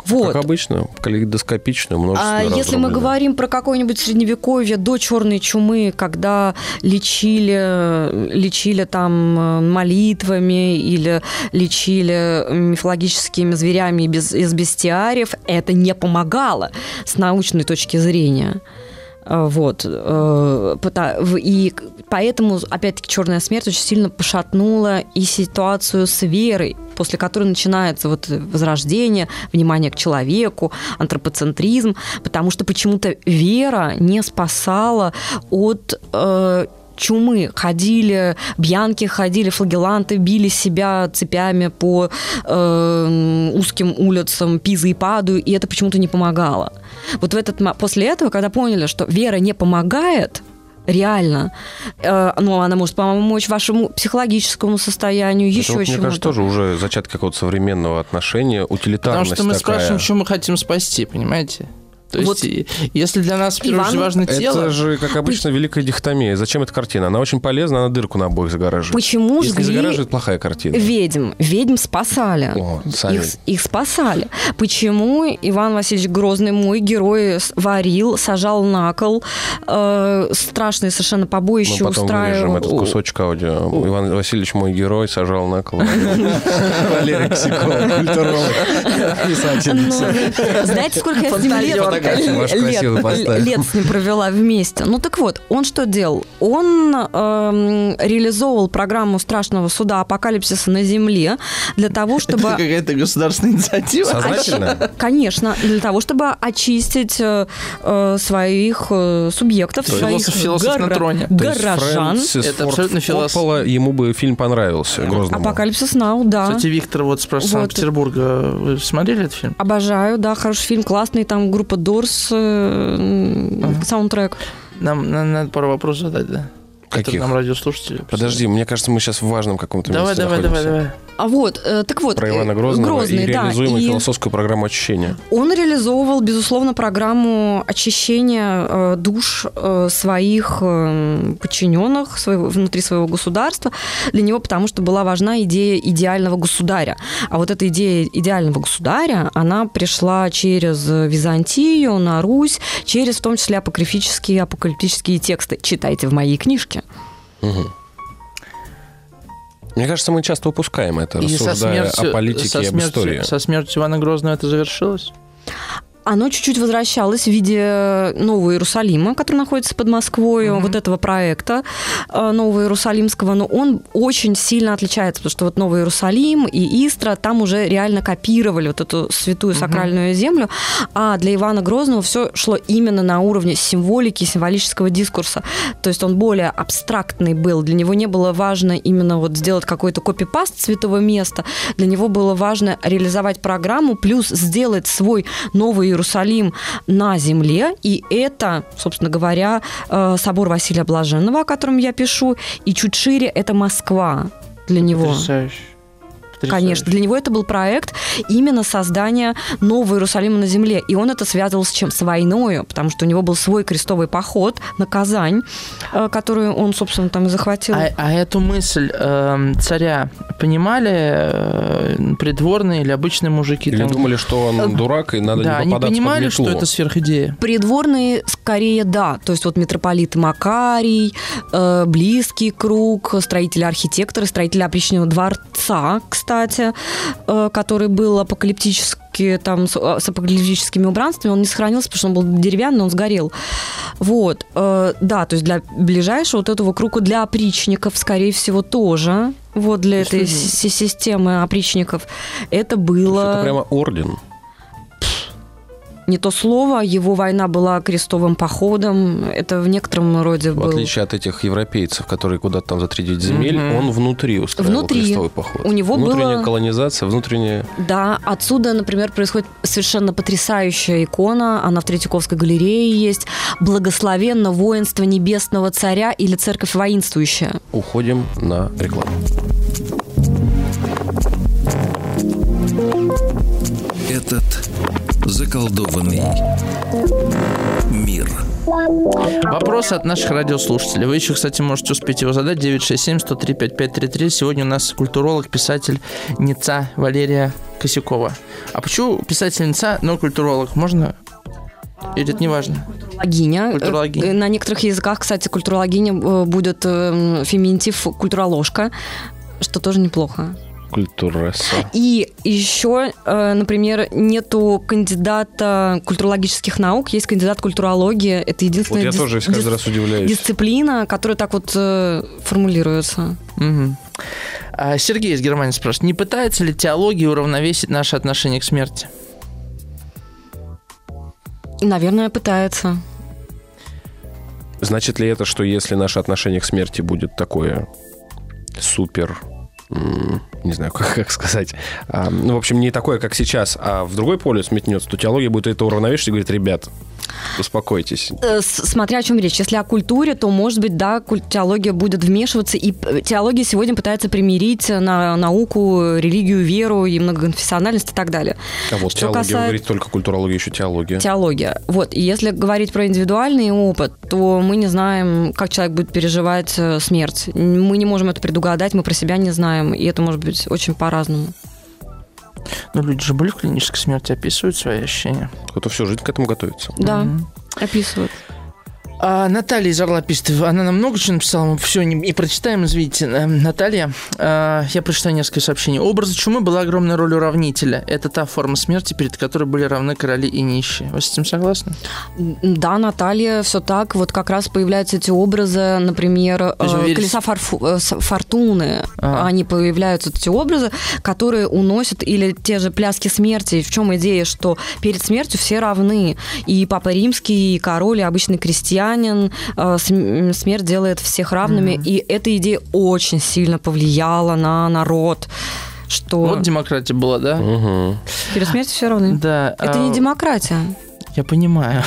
Вот. Как обычно, калейдоскопично, множество А если мы говорим про какое-нибудь средневековье до черной чумы, когда лечили, лечили там э, молитвами или лечили мифологическими зверями без, из бестиариев, это не помогало с научной точки зрения. Э, вот. Э, и поэтому, опять-таки, черная смерть очень сильно пошатнула и ситуацию с верой, после которой начинается вот возрождение, внимание к человеку, антропоцентризм, потому что почему-то вера не спасала от э, чумы. Ходили, бьянки ходили, флагеланты били себя цепями по э, узким улицам Пизы и Паду, и это почему-то не помогало. Вот в этот, после этого, когда поняли, что вера не помогает, реально. Э, ну, она может помочь вашему психологическому состоянию, Это еще вот, чему-то. Мне кажется, тоже уже зачаток какого-то современного отношения, утилитарность Потому что мы такая. спрашиваем, что мы хотим спасти, понимаете? То вот есть, если для нас, в важно тело... Это же, как обычно, великая дихотомия. Зачем эта картина? Она очень полезна, она дырку на обоих загораживает. Почему Если жгли... загораживает, плохая картина. Ведьм. Ведьм спасали. О, их, их спасали. Почему Иван Васильевич Грозный, мой герой, варил, сажал на кол, э, страшные совершенно побоища Мы потом устраивал. этот кусочек аудио. Иван Васильевич, мой герой, сажал на кол. Валерий Косяков, культуролог, писатель. Ну, знаете, сколько я с ним лет лет, лет с ним провела вместе. Ну так вот, он что делал? Он э, реализовывал программу страшного суда апокалипсиса на Земле для того, чтобы... Это какая-то государственная инициатива? Сознательно? Конечно, для того, чтобы очистить э, э своих э, субъектов, своих философ, на троне. горожан. Это абсолютно философ. Ему бы фильм понравился, Грозному. Апокалипсис Нау, да. Кстати, Виктор вот вот. Санкт-Петербурга. Вы смотрели этот фильм? Обожаю, да, хороший фильм, классный. Там группа Doors ага. саундтрек. Нам надо пару вопросов задать, да? Каких? нам радиослушатели. Подожди, мне кажется, мы сейчас в важном каком-то давай, месте Давай, давай, давай. А вот, э, так вот. Про Ивана Грозного Грозный, и реализуемую да, философскую программу очищения. Он реализовывал, безусловно, программу очищения э, душ э, своих э, подчиненных своего, внутри своего государства для него, потому что была важна идея идеального государя. А вот эта идея идеального государя, она пришла через Византию, на Русь, через в том числе апокрифические, апокалиптические тексты. Читайте в моей книжке. Угу. Мне кажется, мы часто упускаем это, и рассуждая смертью, о политике со смертью, и об истории. Со смертью Ивана Грозного это завершилось? Оно чуть-чуть возвращалось в виде Нового Иерусалима, который находится под Москвой, mm-hmm. вот этого проекта э, Нового Иерусалимского, но он очень сильно отличается, потому что вот Новый Иерусалим и Истра там уже реально копировали вот эту святую сакральную mm-hmm. землю, а для Ивана Грозного все шло именно на уровне символики, символического дискурса. То есть он более абстрактный был, для него не было важно именно вот сделать какой-то копипаст святого места, для него было важно реализовать программу, плюс сделать свой новый Иерусалим на земле, и это, собственно говоря, э, собор Василия Блаженного, о котором я пишу, и чуть шире это Москва для него. Потрясающе. Конечно, для него это был проект именно создания нового Иерусалима на земле. И он это связывал с чем? С войной, потому что у него был свой крестовый поход на Казань, э, которую он, собственно, там и захватил. А, а эту мысль э, царя понимали э, придворные или обычные мужики? Или там? думали, что он Э, дурак, и надо да, не они попадаться понимали, под что метлу. это сверхидея. Придворные скорее да. То есть вот митрополит Макарий, э, близкий круг, строители архитекторы, строители опричного дворца, кстати, э, который был апокалиптически там с, с апокалиптическими убранствами, он не сохранился, потому что он был деревянный, он сгорел. Вот, э, да, то есть для ближайшего вот этого круга, для опричников, скорее всего, тоже, вот для есть этой си- системы опричников, это было... Это прямо орден. Не то слово, его война была крестовым походом, это в некотором роде В был... отличие от этих европейцев, которые куда-то там за 3-9 земель, Мгм. он внутри устраивал Внутри. крестовый поход. У него Внутренняя было- колонизация, внутренняя... Да, отсюда, например, происходит совершенно потрясающая икона, она в Третьяковской галерее есть, «Благословенно воинство небесного царя» или «Церковь воинствующая». Уходим на рекламу. Этот заколдованный мир. Вопрос от наших радиослушателей. Вы еще, кстати, можете успеть его задать. 967-103-5533. Сегодня у нас культуролог, писатель Ница Валерия Косякова. А почему писательница, но культуролог? Можно? Или это не важно? Культурологиня. Культурологиня. Э, На некоторых языках, кстати, культурологиня э, будет э, феминитив культуроложка, что тоже неплохо. Культуресса. И еще, э, например, нету кандидата культурологических наук, есть кандидат культурологии. Это Вот единственная я дис- тоже каждый дис- раз удивляюсь. дисциплина, которая так вот э, формулируется. А Сергей из Германии спрашивает, не пытается ли теология уравновесить наше отношение к смерти? Наверное, пытается. Значит ли это, что если наше отношение к смерти будет такое супер не знаю, [LAUGHS] как, как сказать, а, ну, в общем, не такое, как сейчас, а в другой полюс метнется, то теология будет это уравновешивать и говорит, ребят, успокойтесь. Э, Смотря о чем речь. Если о культуре, то, может быть, да, теология будет вмешиваться. И теология сегодня пытается примирить э, на науку, религию, веру и многоконфессиональность и так далее. А вот Что теология, касается- говорит только культурология, еще теология. Теология. Вот. И если говорить про индивидуальный опыт, то мы не знаем, как человек будет переживать э, смерть. Мы не можем это предугадать, мы про себя не знаем. И это может быть очень по-разному. Ну, люди же были в клинической смерти, описывают свои ощущения. Кто-то всю жизнь к этому готовится. Да, Мгм. описывают. А Наталья из Орла пишет, она нам много чего написала, мы все не, не прочитаем, извините. Э, Наталья, э, я прочитаю несколько сообщений. Образа чумы была огромная роль уравнителя. Это та форма смерти, перед которой были равны короли и нищие. Вы с этим согласны? Да, Наталья, все так. Вот как раз появляются эти образы, например, э, верите- колеса фарфу- э, фортуны. Ага. Они появляются, эти образы, которые уносят, или те же пляски смерти. В чем идея, что перед смертью все равны. И Папа Римский, и король, и обычный крестьянин. Э, см- Смерть делает всех равными. И эта идея очень сильно повлияла на народ. Что Вот демократия была, да? Угу. перед смертью все равны. Да. Это а, не демократия. Я понимаю.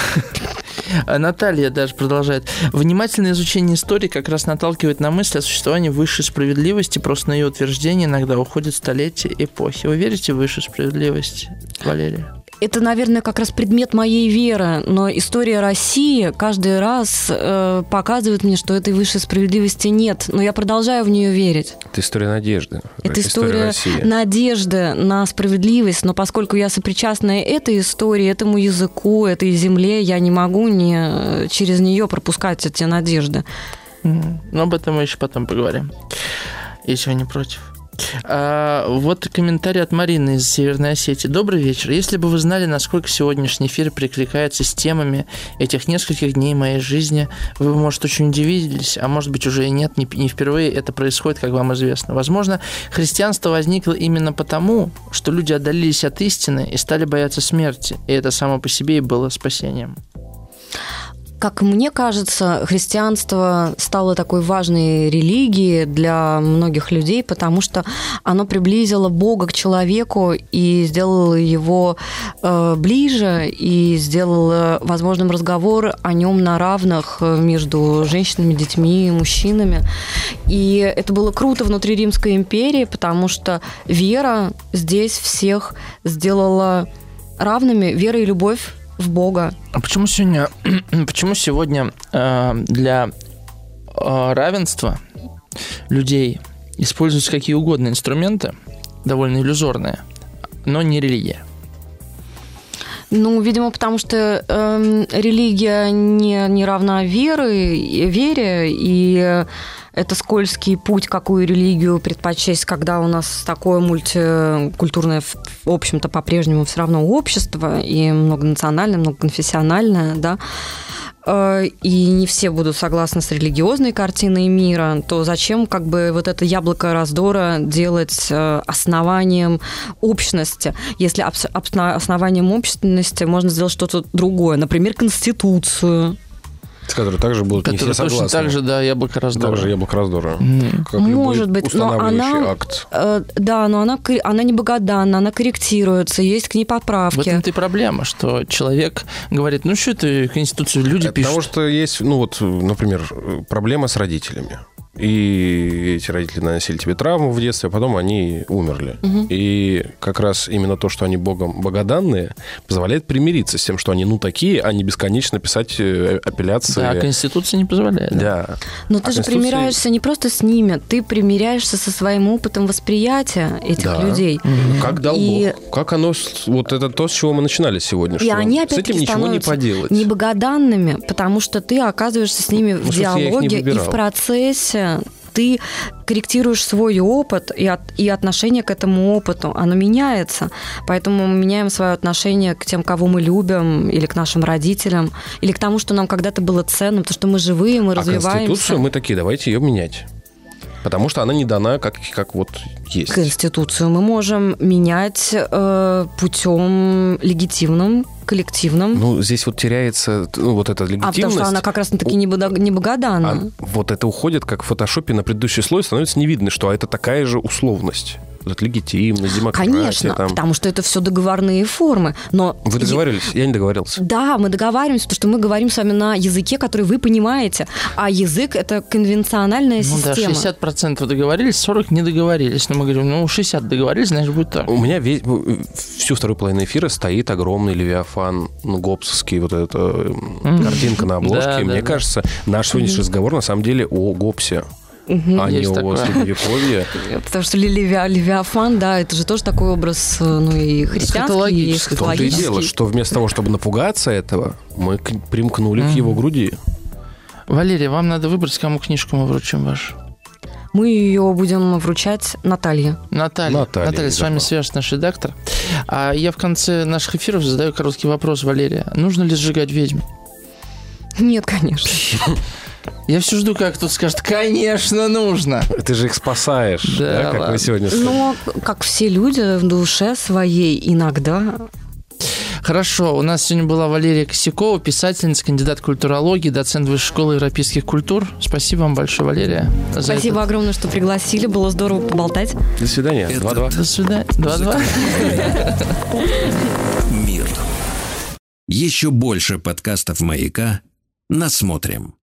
А Наталья даже продолжает. Внимательное изучение истории как раз наталкивает на мысль о существовании высшей справедливости. Просто на ее утверждение иногда уходят столетия эпохи. Вы верите в высшую справедливость, Валерия? Это, наверное, как раз предмет моей веры, но история России каждый раз э, показывает мне, что этой высшей справедливости нет, но я продолжаю в нее верить. Это история надежды. Это история России. надежды на справедливость, но поскольку я сопричастна этой истории, этому языку, этой земле, я не могу не э, через нее пропускать эти надежды. Но об этом мы еще потом поговорим. Если вы не против. А, вот комментарий от Марины из Северной Осетии. Добрый вечер. Если бы вы знали, насколько сегодняшний эфир прикликается с темами этих нескольких дней моей жизни, вы может, очень удивились, а может быть, уже и нет, не, не впервые это происходит, как вам известно. Возможно, христианство возникло именно потому, что люди отдалились от истины и стали бояться смерти, и это само по себе и было спасением. Как мне кажется, христианство стало такой важной религией для многих людей, потому что оно приблизило Бога к человеку и сделало его э, ближе, и сделало возможным разговор о нем на равных между женщинами, детьми, мужчинами. И это было круто внутри Римской империи, потому что вера здесь всех сделала равными. Вера и любовь в Бога. А почему сегодня, [CLEARS THROAT] почему сегодня э, для э, равенства людей используются какие угодно инструменты, довольно иллюзорные, но не религия? Ну, видимо, потому что э, религия не, не равна веры, вере, и это скользкий путь, какую религию предпочесть, когда у нас такое мультикультурное, в общем-то, по-прежнему все равно общество, и многонациональное, многоконфессиональное, да, э, и не все будут согласны с религиозной картиной мира, то зачем как бы вот это яблоко раздора делать э, основанием общности? Если основанием общности можно сделать что-то другое, например, конституцию, с которой также будут не все согласны. точно так же, да, яблоко раздора. Также яблоко раздора. Mm. Как Может быть, но она... акт. Э, да, но она, она не богоданна, она корректируется, есть к ней поправки. В этом-то и проблема, что человек говорит, ну что это Конституцию люди это пишут. Потому что есть, ну вот, например, проблема с родителями и эти родители наносили тебе травму в детстве, а потом они умерли. Угу. И как раз именно то, что они Богом богоданные, позволяет примириться с тем, что они ну такие, а не бесконечно писать э, апелляции. Да, Конституция не позволяет. Да. Но а ты же Конституция... примиряешься не просто с ними, ты примиряешься со своим опытом восприятия этих да. людей. Угу. Как дал и... Бог. Как оно... Вот это то, с чего мы начинали сегодня. И они опять с этим ничего не поделать. небогоданными, потому что ты оказываешься с ними ну, в диалоге и в процессе ты корректируешь свой опыт и, от, и отношение к этому опыту. Оно меняется. Поэтому мы меняем свое отношение к тем, кого мы любим, или к нашим родителям, или к тому, что нам когда-то было ценно, потому что мы живые, мы а развиваемся. Конституцию мы такие, давайте ее менять. Потому что она не дана как, как вот есть. Конституцию мы можем менять э, путем легитимным, коллективным. Ну, здесь вот теряется ну, вот эта легитимность. А потому что она как раз-таки не, не богоданна. А вот это уходит, как в фотошопе на предыдущий слой, становится не видно, что это такая же условность легитимность, демократия. Конечно, там. потому что это все договорные формы. Но вы договаривались? Я не договорился. Да, мы договариваемся, потому что мы говорим с вами на языке, который вы понимаете. А язык – это конвенциональная ну, система. Да, 60% договорились, 40% не договорились. Но мы говорим, ну, 60 договорились, значит, будет так. У меня весь, всю вторую половину эфира стоит огромный Левиафан ну, Гоббсовский, вот эта mm-hmm. картинка на обложке. Да, Мне да, кажется, да. наш сегодняшний mm-hmm. разговор на самом деле о Гоббсе. Угу, а не у Средневековья. [LAUGHS] Потому что Левиа, Левиафан, да, это же тоже такой образ, ну и христианский, и В том-то и дело, что вместо того, чтобы напугаться этого, мы примкнули к его груди. Валерия, вам надо выбрать, кому книжку мы вручим вашу. Мы ее будем вручать Наталье. Наталья. Наталья, Наталья с вами свяжет наш редактор. А я в конце наших эфиров задаю короткий вопрос, Валерия. Нужно ли сжигать ведьм? Нет, конечно. [LAUGHS] Я все жду, как тут скажет, конечно, нужно. Ты же их спасаешь, да, да как мы сегодня сказали. Но, как все люди, в душе своей иногда Хорошо, у нас сегодня была Валерия Косякова, писательница, кандидат культурологии, доцент Высшей школы европейских культур. Спасибо вам большое, Валерия. Спасибо этот... огромное, что пригласили. Было здорово поболтать. До свидания. Два-два. До свидания. Два-два. Мир. Еще больше подкастов «Маяка» насмотрим.